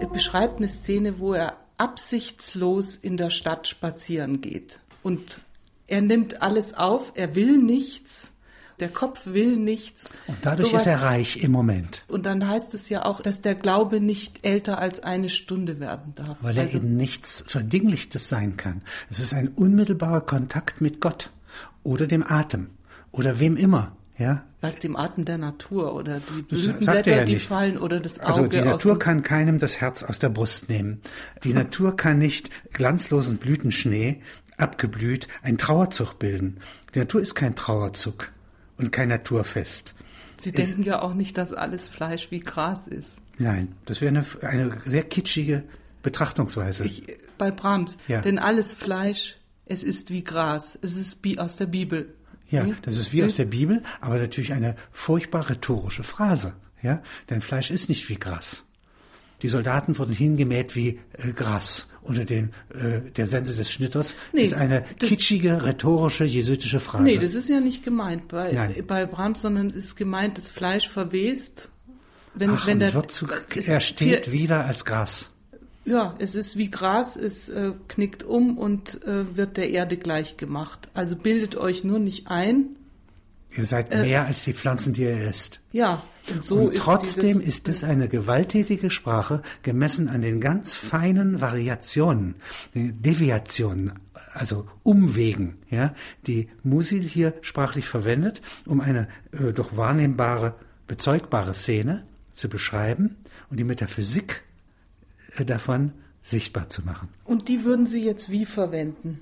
Er beschreibt eine Szene, wo er absichtslos in der Stadt spazieren geht. Und er nimmt alles auf, er will nichts Der Kopf will nichts. Und dadurch Sowas- ist er reich im Moment, Und dann heißt es ja auch, dass der Glaube nicht älter als eine Stunde werden darf. weil er also, eben nichts Verdinglichtes sein kann. Es ist ein unmittelbarer Kontakt mit Gott oder dem Atem oder wem immer. Ja, was dem Atem der Natur oder die er Blütenblätter, ja die nicht. fallen oder das Auge Also die Natur kann keinem das Herz aus der Brust nehmen. Die Natur kann nicht glanzlosen Blütenschnee, abgeblüht, einen Trauerzug bilden. Die Natur ist kein Trauerzug und kein Naturfest. Sie ist- denken ja auch nicht, dass alles Fleisch wie Gras ist. Nein, das wäre eine, eine sehr kitschige Betrachtungsweise. Ich, bei Brahms. Ja. Denn alles Fleisch, es ist wie Gras. Es ist wie aus der Bibel. Ja, Hm? das ist wie aus der Bibel, aber natürlich eine furchtbar rhetorische Phrase. Ja, denn Fleisch ist nicht wie Gras. Die Soldaten wurden hingemäht wie äh, Gras unter den, äh, der Sense des Schnitters. Nee, ist eine das- kitschige, rhetorische, jesuitische Phrase. Nee, das ist ja nicht gemeint bei, Nein. bei Brahms, sondern es ist gemeint, das Fleisch verwest. Wenn, Ach, wenn der, wird zu, er steht wieder als Gras. Ja, es ist wie Gras, es äh, knickt um und äh, wird der Erde gleich gemacht. Also bildet euch nur nicht ein. Ihr seid Äh, mehr als die Pflanzen, die ihr isst. Ja, und so und ist trotzdem dieses, ist es eine gewalttätige Sprache, gemessen an den ganz feinen Variationen, den Deviationen, also Umwegen, ja, die Musil hier sprachlich verwendet, um eine äh, doch wahrnehmbare, bezeugbare Szene zu beschreiben und die Metaphysik davon sichtbar zu machen. Und die würden Sie jetzt wie verwenden?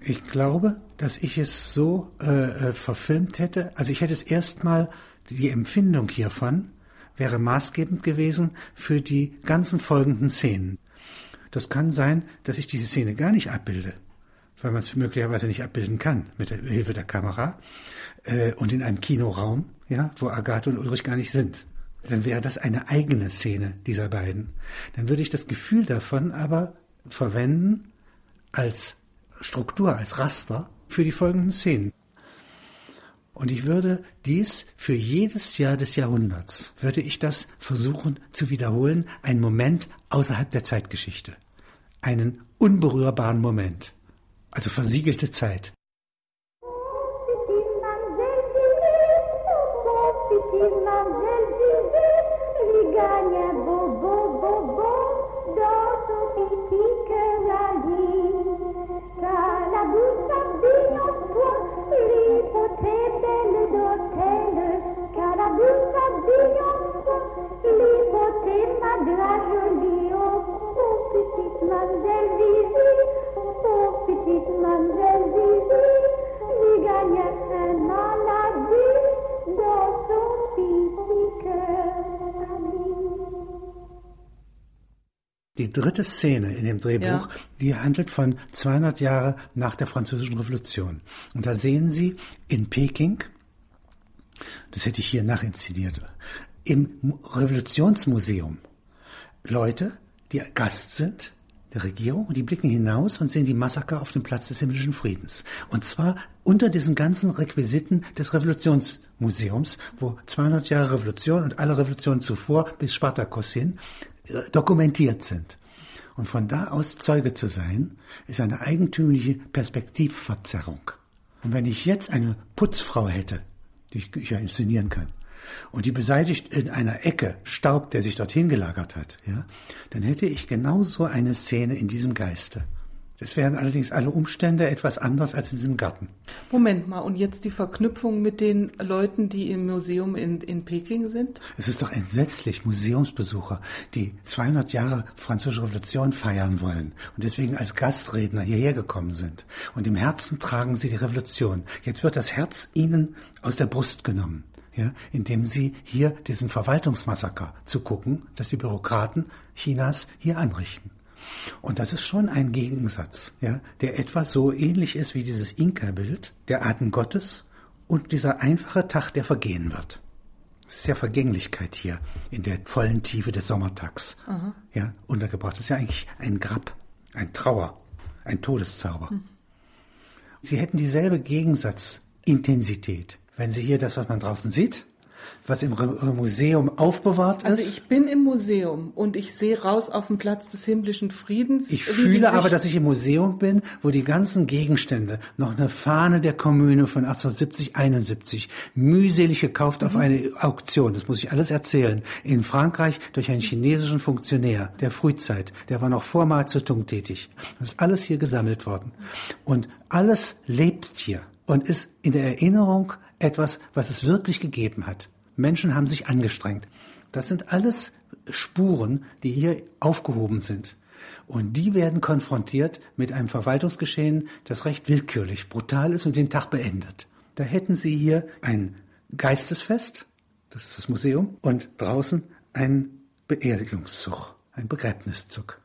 Ich glaube, dass ich es so äh, äh, verfilmt hätte. Also ich hätte es erstmal, die Empfindung hiervon wäre maßgebend gewesen für die ganzen folgenden Szenen. Das kann sein, dass ich diese Szene gar nicht abbilde, weil man es möglicherweise nicht abbilden kann mit der Hilfe der Kamera äh, und in einem Kinoraum, ja, wo Agathe und Ulrich gar nicht sind. Dann wäre das eine eigene Szene dieser beiden. Dann würde ich das Gefühl davon aber verwenden als Struktur, als Raster für die folgenden Szenen. Und ich würde dies für jedes Jahr des Jahrhunderts, würde ich das versuchen zu wiederholen, einen Moment außerhalb der Zeitgeschichte. Einen unberührbaren Moment. Also versiegelte Zeit. Die dritte Szene in dem Drehbuch, Ja. die handelt von 200 Jahre nach der Französischen Revolution. Und da sehen Sie in Peking, das hätte ich hier nachinszeniert, im Mu- Revolutionsmuseum Leute, die Gast sind der Regierung und die blicken hinaus und sehen die Massaker auf dem Platz des himmlischen Friedens. Und zwar unter diesen ganzen Requisiten des Revolutionsmuseums, wo 200 Jahre Revolution und alle Revolutionen zuvor bis Spartakus hin äh, dokumentiert sind. Und von da aus Zeuge zu sein, ist eine eigentümliche Perspektivverzerrung. Und wenn ich jetzt eine Putzfrau hätte, die ich, ich ja inszenieren kann, und die beseitigt in einer Ecke Staub, der sich dorthin gelagert hat, ja, dann hätte ich genauso eine Szene in diesem Geiste. Es wären allerdings alle Umstände etwas anders als in diesem Garten. Moment mal, und jetzt die Verknüpfung mit den Leuten, die im Museum in, in Peking sind? Es ist doch entsetzlich, Museumsbesucher, die 200 Jahre Französische Revolution feiern wollen und deswegen als Gastredner hierher gekommen sind. Und im Herzen tragen sie die Revolution. Jetzt wird das Herz ihnen aus der Brust genommen, ja, indem sie hier diesen Verwaltungsmassaker zugucken, das die Bürokraten Chinas hier anrichten. Und das ist schon ein Gegensatz, ja, der etwa so ähnlich ist wie dieses Inka-Bild, der Atem Gottes und dieser einfache Tag, der vergehen wird. Es ist ja Vergänglichkeit hier in der vollen Tiefe des Sommertags. Ja, untergebracht. Das ist ja eigentlich ein Grab, ein Trauer, ein Todeszauber. Sie hätten dieselbe Gegensatzintensität, wenn Sie hier das, was man draußen sieht, was im Museum aufbewahrt Also ist. ich bin im Museum und ich sehe raus auf den Platz des himmlischen Friedens. Ich fühle aber, dass ich im Museum bin, wo die ganzen Gegenstände, noch eine Fahne der Kommune von 1870, 71, mühselig gekauft Mhm. auf eine Auktion, das muss ich alles erzählen, in Frankreich durch einen chinesischen Funktionär der Frühzeit, der war noch vor Mao Zedong tätig. Das ist alles hier gesammelt worden. Und alles lebt hier und ist in der Erinnerung etwas, was es wirklich gegeben hat. Menschen haben sich angestrengt. Das sind alles Spuren, die hier aufgehoben sind. Und die werden konfrontiert mit einem Verwaltungsgeschehen, das recht willkürlich, brutal ist und den Tag beendet. Da hätten Sie hier ein Geistesfest, das ist das Museum, und draußen ein Beerdigungszug, ein Begräbniszug.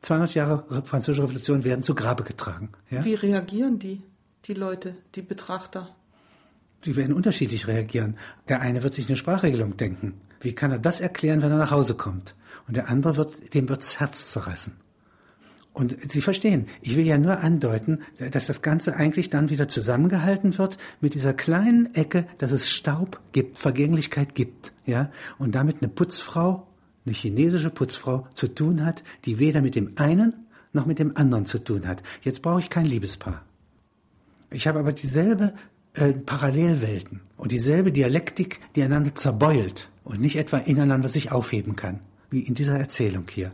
200 Jahre Französische Revolution werden zu Grabe getragen. Ja? Wie reagieren die, die Leute, die Betrachter? Die werden unterschiedlich reagieren. Der eine wird sich eine Sprachregelung denken. Wie kann er das erklären, wenn er nach Hause kommt? Und der andere wird, dem wird's Herz zerreißen. Und Sie verstehen, ich will ja nur andeuten, dass das Ganze eigentlich dann wieder zusammengehalten wird mit dieser kleinen Ecke, dass es Staub gibt, Vergänglichkeit gibt, ja, und damit eine Putzfrau, eine chinesische Putzfrau zu tun hat, die weder mit dem einen noch mit dem anderen zu tun hat. Jetzt brauche ich kein Liebespaar. Ich habe aber dieselbe äh, Parallelwelten und dieselbe Dialektik, die einander zerbeult und nicht etwa ineinander sich aufheben kann, wie in dieser Erzählung hier.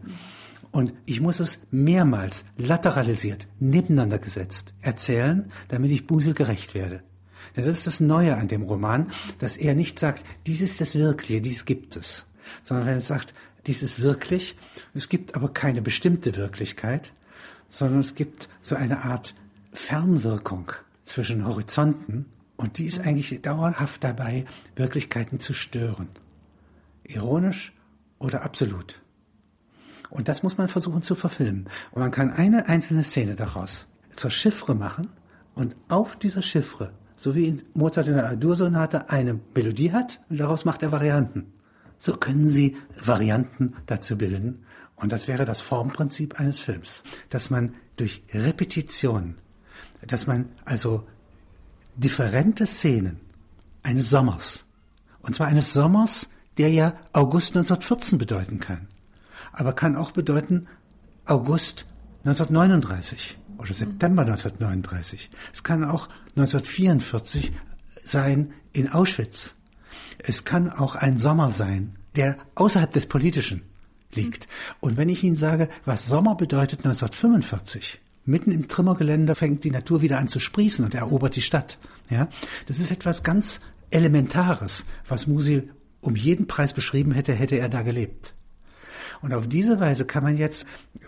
Und ich muss es mehrmals lateralisiert, nebeneinander gesetzt erzählen, damit ich Busel gerecht werde. Denn das ist das Neue an dem Roman, dass er nicht sagt, dies ist das Wirkliche, dies gibt es, sondern wenn er sagt, dies ist wirklich, es gibt aber keine bestimmte Wirklichkeit, sondern es gibt so eine Art Fernwirkung zwischen Horizonten und die ist eigentlich dauerhaft dabei, Wirklichkeiten zu stören. Ironisch oder absolut. Und das muss man versuchen zu verfilmen. Und man kann eine einzelne Szene daraus zur Chiffre machen und auf dieser Chiffre, so wie in Mozart in der Adur-Sonate, eine Melodie hat und daraus macht er Varianten. So können Sie Varianten dazu bilden. Und das wäre das Formprinzip eines Films. Dass man durch Repetition, dass man also differente Szenen eines Sommers, und zwar eines Sommers, der ja August 1914 bedeuten kann, aber kann auch bedeuten August 1939 oder September 1939. Es kann auch 1944 sein in Auschwitz. Es kann auch ein Sommer sein, der außerhalb des Politischen liegt. Und wenn ich Ihnen sage, was Sommer bedeutet 1945, mitten im Trimmergelände fängt die Natur wieder an zu sprießen und erobert die Stadt. Ja, das ist etwas ganz Elementares, was Musil um jeden Preis beschrieben hätte, hätte er da gelebt. Und auf diese Weise kann man jetzt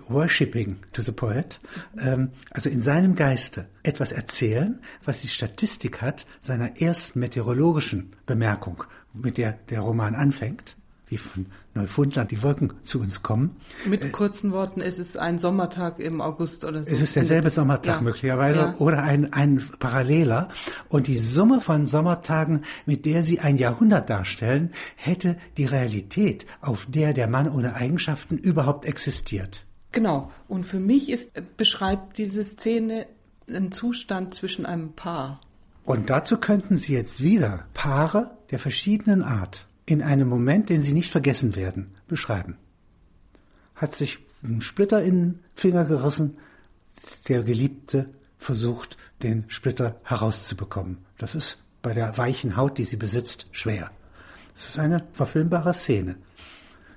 worshipping to the poet, ähm, also in seinem Geiste etwas erzählen, was die Statistik hat seiner ersten meteorologischen Bemerkung, mit der der Roman anfängt, wie von Neufundland die Wolken zu uns kommen. Mit kurzen Worten, es ist ein Sommertag im August oder so. Es ist derselbe Sommertag Ja. möglicherweise Ja. oder ein, ein paralleler. Und die Summe von Sommertagen, mit der sie ein Jahrhundert darstellen, hätte die Realität, auf der der Mann ohne Eigenschaften überhaupt existiert. Genau. Und für mich ist, beschreibt diese Szene einen Zustand zwischen einem Paar. Und dazu könnten Sie jetzt wieder Paare der verschiedenen Art in einem Moment, den Sie nicht vergessen werden, beschreiben. Hat sich ein Splitter in den Finger gerissen, der Geliebte versucht, den Splitter herauszubekommen. Das ist bei der weichen Haut, die sie besitzt, schwer. Das ist eine verfilmbare Szene.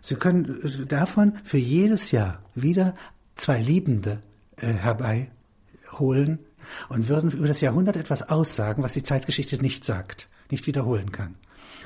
Sie können äh, davon für jedes Jahr wieder zwei Liebende äh, herbeiholen und würden über das Jahrhundert etwas aussagen, was die Zeitgeschichte nicht sagt, nicht wiederholen kann.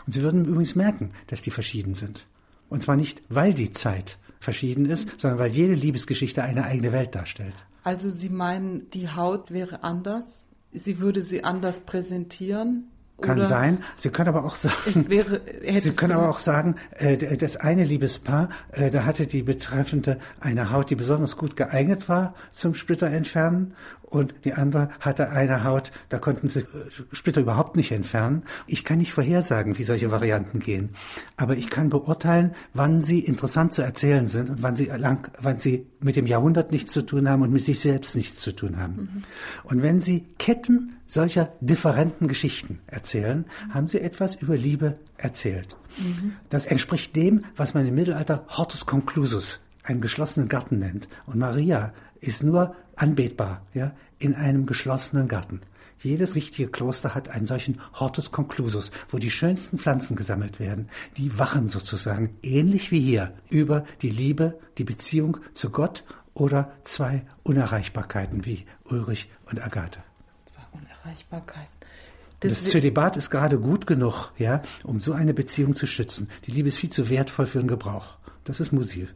Und Sie würden übrigens merken, dass die verschieden sind. Und zwar nicht, weil die Zeit verschieden ist, sondern weil jede Liebesgeschichte eine eigene Welt darstellt. Also Sie meinen, die Haut wäre anders? Sie würde sie anders präsentieren? Kann sein. Sie können aber auch sagen, wäre, Sie können aber auch sagen, äh, das eine Liebespaar, äh, da hatte die Betreffende eine Haut, die besonders gut geeignet war zum Splitter entfernen und die andere hatte eine Haut, da konnten sie äh, Splitter überhaupt nicht entfernen. Ich kann nicht vorhersagen, wie solche Varianten gehen, aber ich kann beurteilen, wann sie interessant zu erzählen sind und wann sie lang, wann sie mit dem Jahrhundert nichts zu tun haben und mit sich selbst nichts zu tun haben. Mhm. Und wenn sie Ketten solcher differenten Geschichten erzählen, haben sie etwas über Liebe erzählt. Mhm. Das entspricht dem, was man im Mittelalter Hortus Conclusus, einen geschlossenen Garten nennt. Und Maria ist nur anbetbar, ja, in einem geschlossenen Garten. Jedes wichtige Kloster hat einen solchen Hortus Conclusus, wo die schönsten Pflanzen gesammelt werden. Die wachen sozusagen, ähnlich wie hier, über die Liebe, die Beziehung zu Gott oder zwei Unerreichbarkeiten wie Ulrich und Agathe. Zwei Unerreichbarkeiten. Das, das Zölibat ist gerade gut genug, ja, um so eine Beziehung zu schützen. Die Liebe ist viel zu wertvoll für den Gebrauch. Das ist Musil.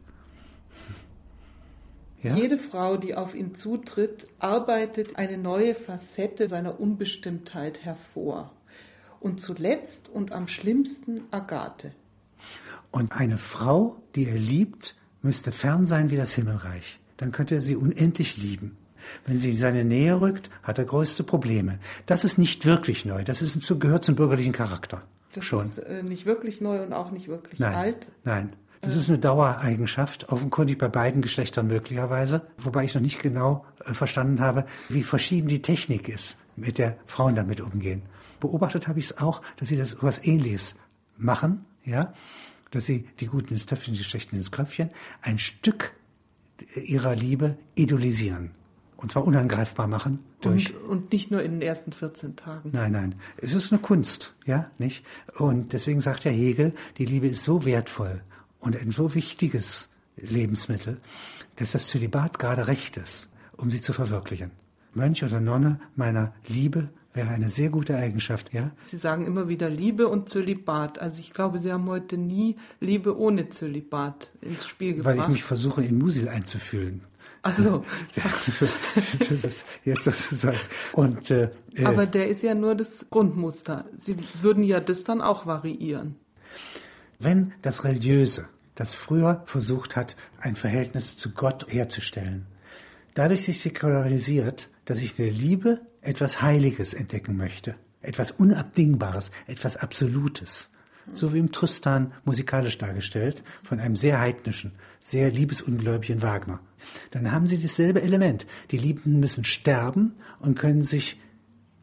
Ja? Jede Frau, die auf ihn zutritt, arbeitet eine neue Facette seiner Unbestimmtheit hervor. Und zuletzt und am schlimmsten Agathe. Und eine Frau, die er liebt, müsste fern sein wie das Himmelreich. Dann könnte er sie unendlich lieben. Wenn sie in seine Nähe rückt, hat er größte Probleme. Das ist nicht wirklich neu. Das ist, gehört zum bürgerlichen Charakter. Das Schon. ist äh, nicht wirklich neu und auch nicht wirklich nein, alt. Nein. Das ist eine Dauereigenschaft, offenkundig bei beiden Geschlechtern möglicherweise, wobei ich noch nicht genau äh, verstanden habe, wie verschieden die Technik ist, mit der Frauen damit umgehen. Beobachtet habe ich es auch, dass sie das was Ähnliches machen, ja, dass sie die Guten ins Töpfchen, die Schlechten ins Kröpfchen, ein Stück ihrer Liebe idolisieren. Und zwar unangreifbar machen. Durch und, und nicht nur in den ersten 14 Tagen. Nein, nein. Es ist eine Kunst, ja, nicht? Und deswegen sagt ja Hegel, die Liebe ist so wertvoll und ein so wichtiges Lebensmittel, dass das Zölibat gerade recht ist, um sie zu verwirklichen. Mönch oder Nonne meiner Liebe wäre eine sehr gute Eigenschaft, ja? Sie sagen immer wieder Liebe und Zölibat. Also ich glaube, Sie haben heute nie Liebe ohne Zölibat ins Spiel gebracht. Weil ich mich versuche, in Musil einzufühlen. Ach so. das ist jetzt sozusagen. Und, äh, Aber der ist ja nur das Grundmuster. Sie würden ja das dann auch variieren. Wenn das Religiöse das früher versucht hat, ein Verhältnis zu Gott herzustellen. Dadurch sich säkularisiert, dass ich der Liebe etwas Heiliges entdecken möchte, etwas Unabdingbares, etwas Absolutes. So wie im Tristan musikalisch dargestellt, von einem sehr heidnischen, sehr liebesungläubigen Wagner. Dann haben sie dasselbe Element. Die Liebenden müssen sterben und können sich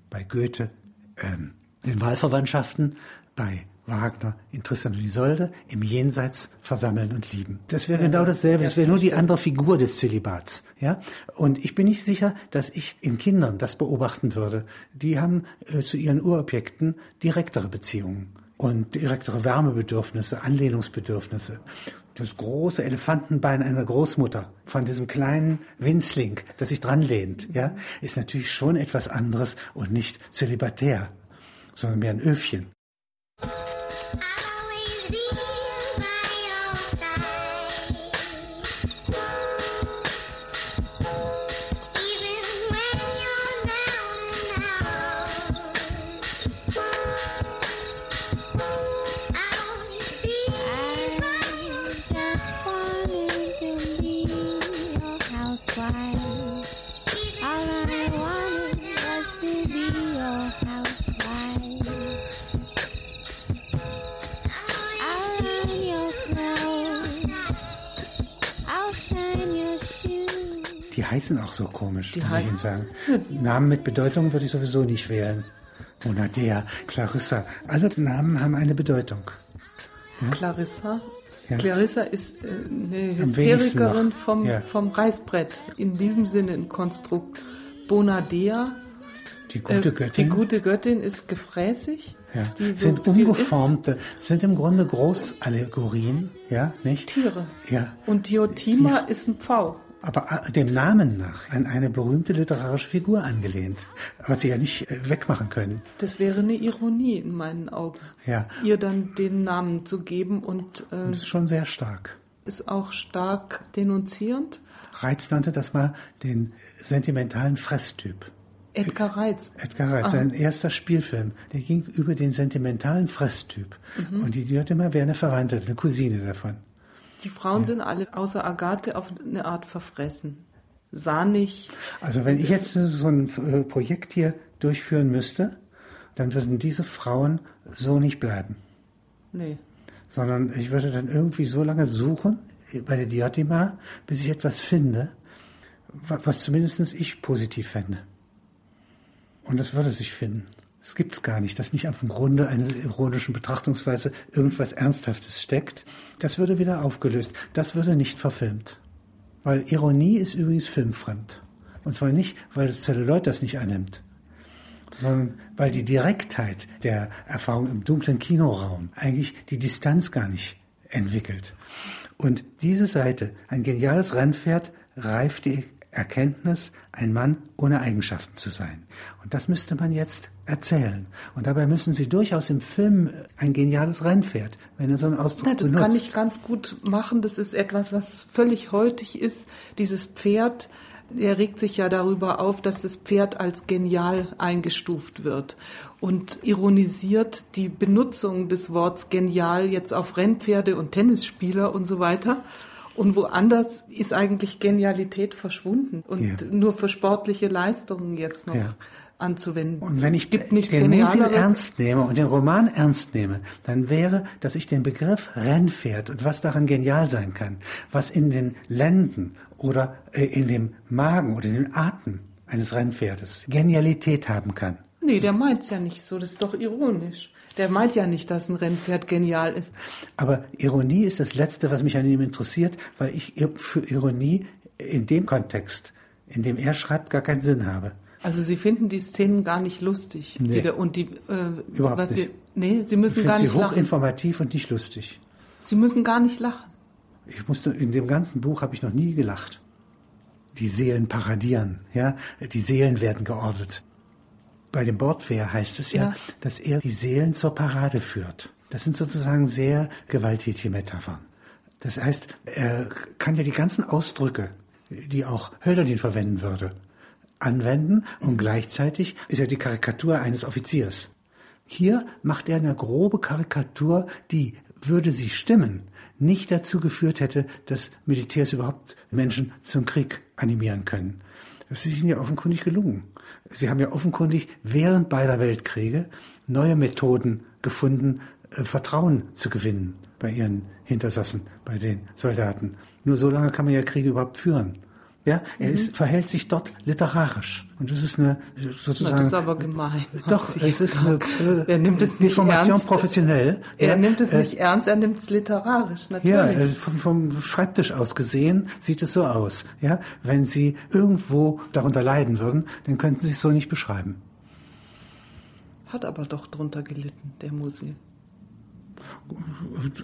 bei Goethe ähm, in Wahlverwandtschaften, bei Wagner in Tristan und Isolde im Jenseits versammeln und lieben. Das wäre genau dasselbe, das wäre nur die andere Figur des Zölibats. Ja? Und ich bin nicht sicher, dass ich in Kindern das beobachten würde. Die haben äh, zu ihren Urobjekten direktere Beziehungen und direktere Wärmebedürfnisse, Anlehnungsbedürfnisse. Das große Elefantenbein einer Großmutter von diesem kleinen Winzling, das sich dran lehnt, ja, ist natürlich schon etwas anderes und nicht zölibatär, sondern mehr ein Öfchen. I'll always be heißen auch so komisch, die muss ich Ihnen sagen. Namen mit Bedeutung würde ich sowieso nicht wählen. Monadea, Clarissa, alle Namen haben eine Bedeutung. Ja? Clarissa? Ja. Clarissa ist äh, eine Hysterikerin vom, ja. vom Reißbrett. In diesem Sinne ein Konstrukt. Bonadea, die gute äh, Göttin. Die gute Göttin ist gefräßig. Ja. Die so sind umgeformte, sind im Grunde Großallegorien, ja, nicht? Tiere. Ja. Und Diotima ja. ist ein Pfau aber äh, dem Namen nach an eine berühmte literarische Figur angelehnt, was sie ja nicht äh, wegmachen können. Das wäre eine Ironie in meinen Augen. Ja. Ihr dann den Namen zu geben und, äh, das ist schon sehr stark. Ist auch stark denunzierend. Reiz nannte das mal den sentimentalen Fresstyp. Edgar Reitz. Edgar Reitz, sein erster Spielfilm, der ging über den sentimentalen Fresstyp. Mhm. Und die, die hört immer, wäre eine Verwandte, eine Cousine davon. Die Frauen sind alle außer Agathe auf eine Art verfressen. sahnig. Also wenn ich jetzt so ein äh, Projekt hier durchführen müsste, dann würden diese Frauen so nicht bleiben. Nee. Sondern ich würde dann irgendwie so lange suchen bei der Diotima, bis ich etwas finde, was zumindest ich positiv fände. Und das würde sich finden. Es gibt es gar nicht, dass nicht am Grunde einer ironischen Betrachtungsweise irgendwas Ernsthaftes steckt. Das würde wieder aufgelöst. Das würde nicht verfilmt. Weil Ironie ist übrigens filmfremd. Und zwar nicht, weil das Zelluloid das nicht annimmt, sondern weil die Direktheit der Erfahrung im dunklen Kinoraum eigentlich die Distanz gar nicht entwickelt. Und diese Seite, ein geniales Rennpferd, reift die Erkenntnis, ein Mann ohne Eigenschaften zu sein. Und das müsste man jetzt erzählen. Und dabei müssen Sie durchaus im Film ein geniales Rennpferd, wenn er so einen Ausdruck Nein, das benutzt. kann ich ganz gut machen. Das ist etwas, was völlig heutig ist. Dieses Pferd, er regt sich ja darüber auf, dass das Pferd als genial eingestuft wird und ironisiert die Benutzung des Worts genial jetzt auf Rennpferde und Tennisspieler und so weiter. Und woanders ist eigentlich Genialität verschwunden und Ja. nur für sportliche Leistungen jetzt noch Ja. anzuwenden. Und wenn ich es den Musil ernst nehme und den Roman ernst nehme, dann wäre, dass ich den Begriff Rennpferd und was daran genial sein kann, was in den Lenden oder äh, in dem Magen oder in den Atem eines Rennpferdes Genialität haben kann. Nee, der meint's ja nicht so. Das ist doch ironisch. Der meint ja nicht, dass ein Rennpferd genial ist. Aber Ironie ist das Letzte, was mich an ihm interessiert, weil ich für Ironie in dem Kontext, in dem er schreibt, gar keinen Sinn habe. Also Sie finden die Szenen gar nicht lustig. Nee. Die da, und die, äh, Überhaupt was nicht. Sie, nee, Sie Ich müssen finde gar sie nicht lachen. hochinformativ und nicht lustig. Sie müssen gar nicht lachen. Ich musste, in dem ganzen Buch habe ich noch nie gelacht. Die Seelen paradieren, ja, die Seelen werden geordnet. Bei dem Bordfair heißt es ja, Ja. dass er die Seelen zur Parade führt. Das sind sozusagen sehr gewalttätige Metaphern. Das heißt, er kann ja die ganzen Ausdrücke, die auch Hölderlin verwenden würde, anwenden und gleichzeitig ist er die Karikatur eines Offiziers. Hier macht er eine grobe Karikatur, die, würde sie stimmen, nicht dazu geführt hätte, dass Militärs überhaupt Menschen zum Krieg animieren können. Das ist ihnen ja offenkundig gelungen. Sie haben ja offenkundig während beider Weltkriege neue Methoden gefunden, äh, Vertrauen zu gewinnen bei ihren Hintersassen, bei den Soldaten. Nur so lange kann man ja Kriege überhaupt führen. Ja, er ist, verhält sich dort literarisch. Und das ist eine, sozusagen. Das ist aber gemein. Doch, es ist eine äh, er nimmt es nicht Deformation ernst. professionell. Er Ja, nimmt es äh, nicht ernst, er nimmt es literarisch, natürlich. Ja, äh, vom, vom Schreibtisch aus gesehen sieht es so aus. Ja, wenn Sie irgendwo darunter leiden würden, dann könnten Sie es so nicht beschreiben. Hat aber doch drunter gelitten, der Musil.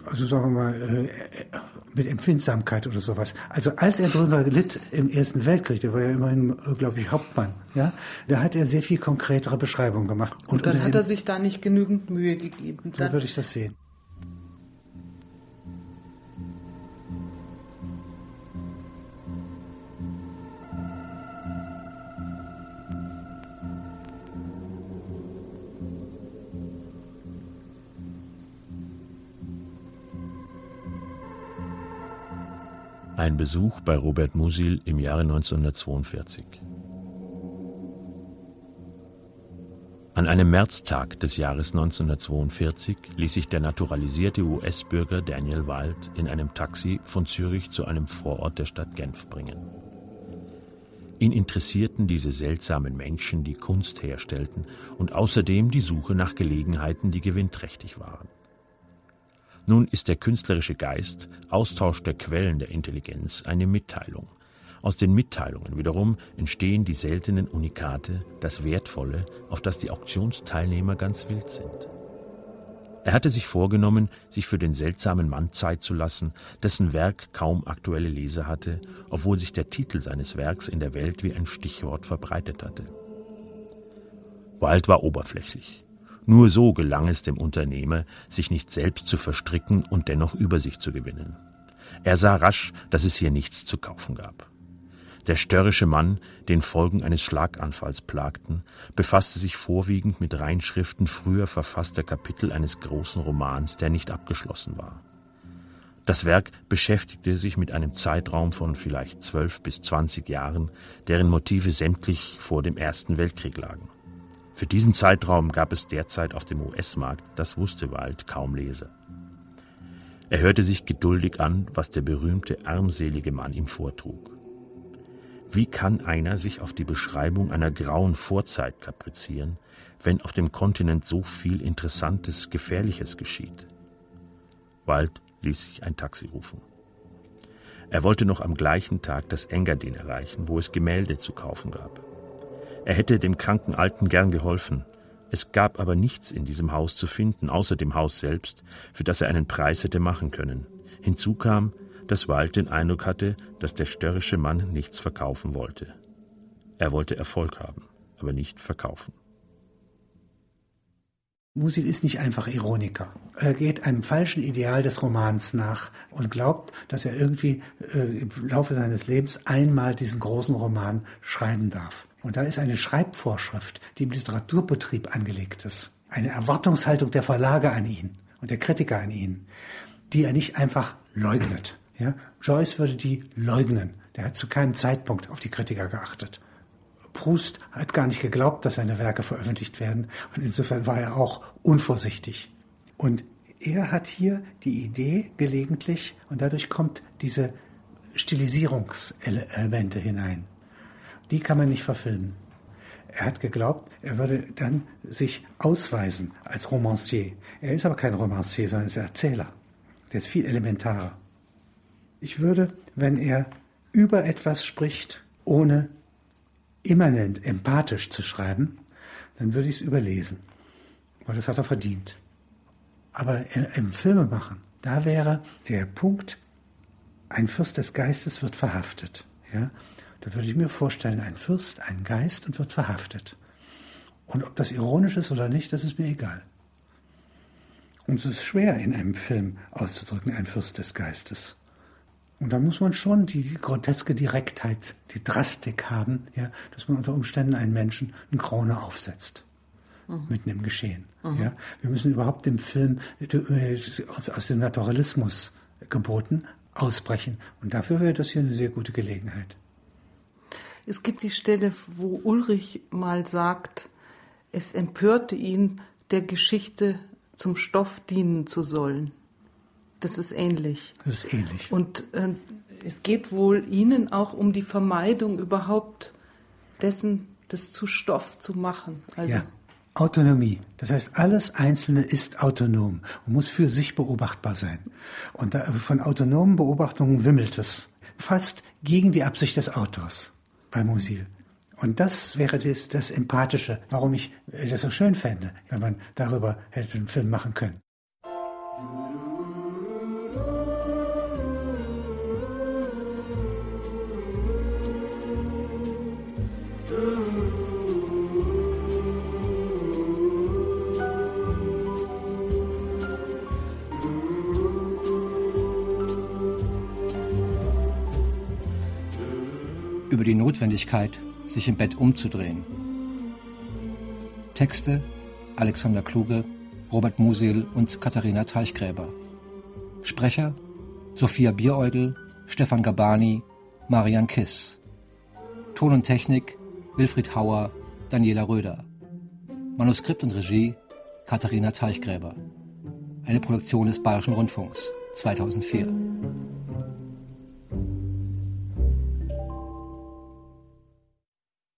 Also sagen wir mal äh, mit Empfindsamkeit oder sowas. Also als er darunter litt im Ersten Weltkrieg, der war ja immerhin, äh, glaube ich, Hauptmann. Ja, da hat er sehr viel konkretere Beschreibungen gemacht. Und dann unter hat er sich da nicht genügend Mühe gegeben. so Dann, würde ich das sehen. Ein Besuch bei Robert Musil im Jahre 1942. An einem Märztag des Jahres 1942 ließ sich der naturalisierte US-Bürger Daniel Wild in einem Taxi von Zürich zu einem Vorort der Stadt Genf bringen. Ihn interessierten diese seltsamen Menschen, die Kunst herstellten, und außerdem die Suche nach Gelegenheiten, die gewinnträchtig waren. Nun ist der künstlerische Geist, Austausch der Quellen der Intelligenz, eine Mitteilung. Aus den Mitteilungen wiederum entstehen die seltenen Unikate, das Wertvolle, auf das die Auktionsteilnehmer ganz wild sind. Er hatte sich vorgenommen, sich für den seltsamen Mann Zeit zu lassen, dessen Werk kaum aktuelle Leser hatte, obwohl sich der Titel seines Werks in der Welt wie ein Stichwort verbreitet hatte. Wild war oberflächlich. Nur so gelang es dem Unternehmer, sich nicht selbst zu verstricken und dennoch Übersicht zu gewinnen. Er sah rasch, dass es hier nichts zu kaufen gab. Der störrische Mann, den Folgen eines Schlaganfalls plagten, befasste sich vorwiegend mit Reinschriften früher verfasster Kapitel eines großen Romans, der nicht abgeschlossen war. Das Werk beschäftigte sich mit einem Zeitraum von vielleicht zwölf bis zwanzig Jahren, deren Motive sämtlich vor dem Ersten Weltkrieg lagen. Für diesen Zeitraum gab es derzeit auf dem US-Markt, das wusste Wald, kaum Leser. Er hörte sich geduldig an, was der berühmte armselige Mann ihm vortrug. Wie kann einer sich auf die Beschreibung einer grauen Vorzeit kaprizieren, wenn auf dem Kontinent so viel Interessantes, Gefährliches geschieht? Wald ließ sich ein Taxi rufen. Er wollte noch am gleichen Tag das Engadin erreichen, wo es Gemälde zu kaufen gab. Er hätte dem kranken Alten gern geholfen. Es gab aber nichts in diesem Haus zu finden, außer dem Haus selbst, für das er einen Preis hätte machen können. Hinzu kam, dass Wald den Eindruck hatte, dass der störrische Mann nichts verkaufen wollte. Er wollte Erfolg haben, aber nicht verkaufen. Musil ist nicht einfach Ironiker. Er geht einem falschen Ideal des Romans nach und glaubt, dass er irgendwie äh, im Laufe seines Lebens einmal diesen großen Roman schreiben darf. Und da ist eine Schreibvorschrift, die im Literaturbetrieb angelegt ist. Eine Erwartungshaltung der Verlage an ihn und der Kritiker an ihn, die er nicht einfach leugnet. Ja? Joyce würde die leugnen. Der hat zu keinem Zeitpunkt auf die Kritiker geachtet. Proust hat gar nicht geglaubt, dass seine Werke veröffentlicht werden. Und insofern war er auch unvorsichtig. Und er hat hier die Idee gelegentlich, und dadurch kommt diese Stilisierungselemente hinein. Die kann man nicht verfilmen. Er hat geglaubt, er würde dann sich ausweisen als Romancier. Er ist aber kein Romancier, sondern ist Erzähler. Der ist viel elementarer. Ich würde, wenn er über etwas spricht, ohne immanent empathisch zu schreiben, dann würde ich es überlesen. Weil das hat er verdient. Aber im Filmemachen, da wäre der Punkt, ein Fürst des Geistes wird verhaftet. Ja? Da würde ich mir vorstellen, ein Fürst, ein Geist und wird verhaftet. Und ob das ironisch ist oder nicht, das ist mir egal. Und es ist schwer in einem Film auszudrücken, ein Fürst des Geistes. Und da muss man schon die groteske Direktheit, die Drastik haben, ja, dass man unter Umständen einen Menschen eine Krone aufsetzt. Mhm. Mitten im Geschehen. Mhm. Ja. Wir müssen überhaupt dem Film äh, uns aus dem Naturalismus geboten ausbrechen. Und dafür wäre das hier eine sehr gute Gelegenheit. Es gibt die Stelle, wo Ulrich mal sagt, es empörte ihn, der Geschichte zum Stoff dienen zu sollen. Das ist ähnlich. Das ist ähnlich. Und äh, es geht wohl Ihnen auch um die Vermeidung überhaupt dessen, das zu Stoff zu machen. Also ja. Autonomie. Das heißt, alles Einzelne ist autonom und muss für sich beobachtbar sein. Und da, von autonomen Beobachtungen wimmelt es. Fast gegen die Absicht des Autors bei Musil. Und das wäre das, das Empathische, warum ich das so schön fände, wenn man darüber hätte einen Film machen können. Über die Notwendigkeit, sich im Bett umzudrehen. Texte Alexander Kluge, Robert Musil und Katharina Teichgräber. Sprecher Sophia Bieräugel, Stefan Gabani, Marian Kiss. Ton und Technik Wilfried Hauer, Daniela Röder. Manuskript und Regie Katharina Teichgräber. Eine Produktion des Bayerischen Rundfunks 2004.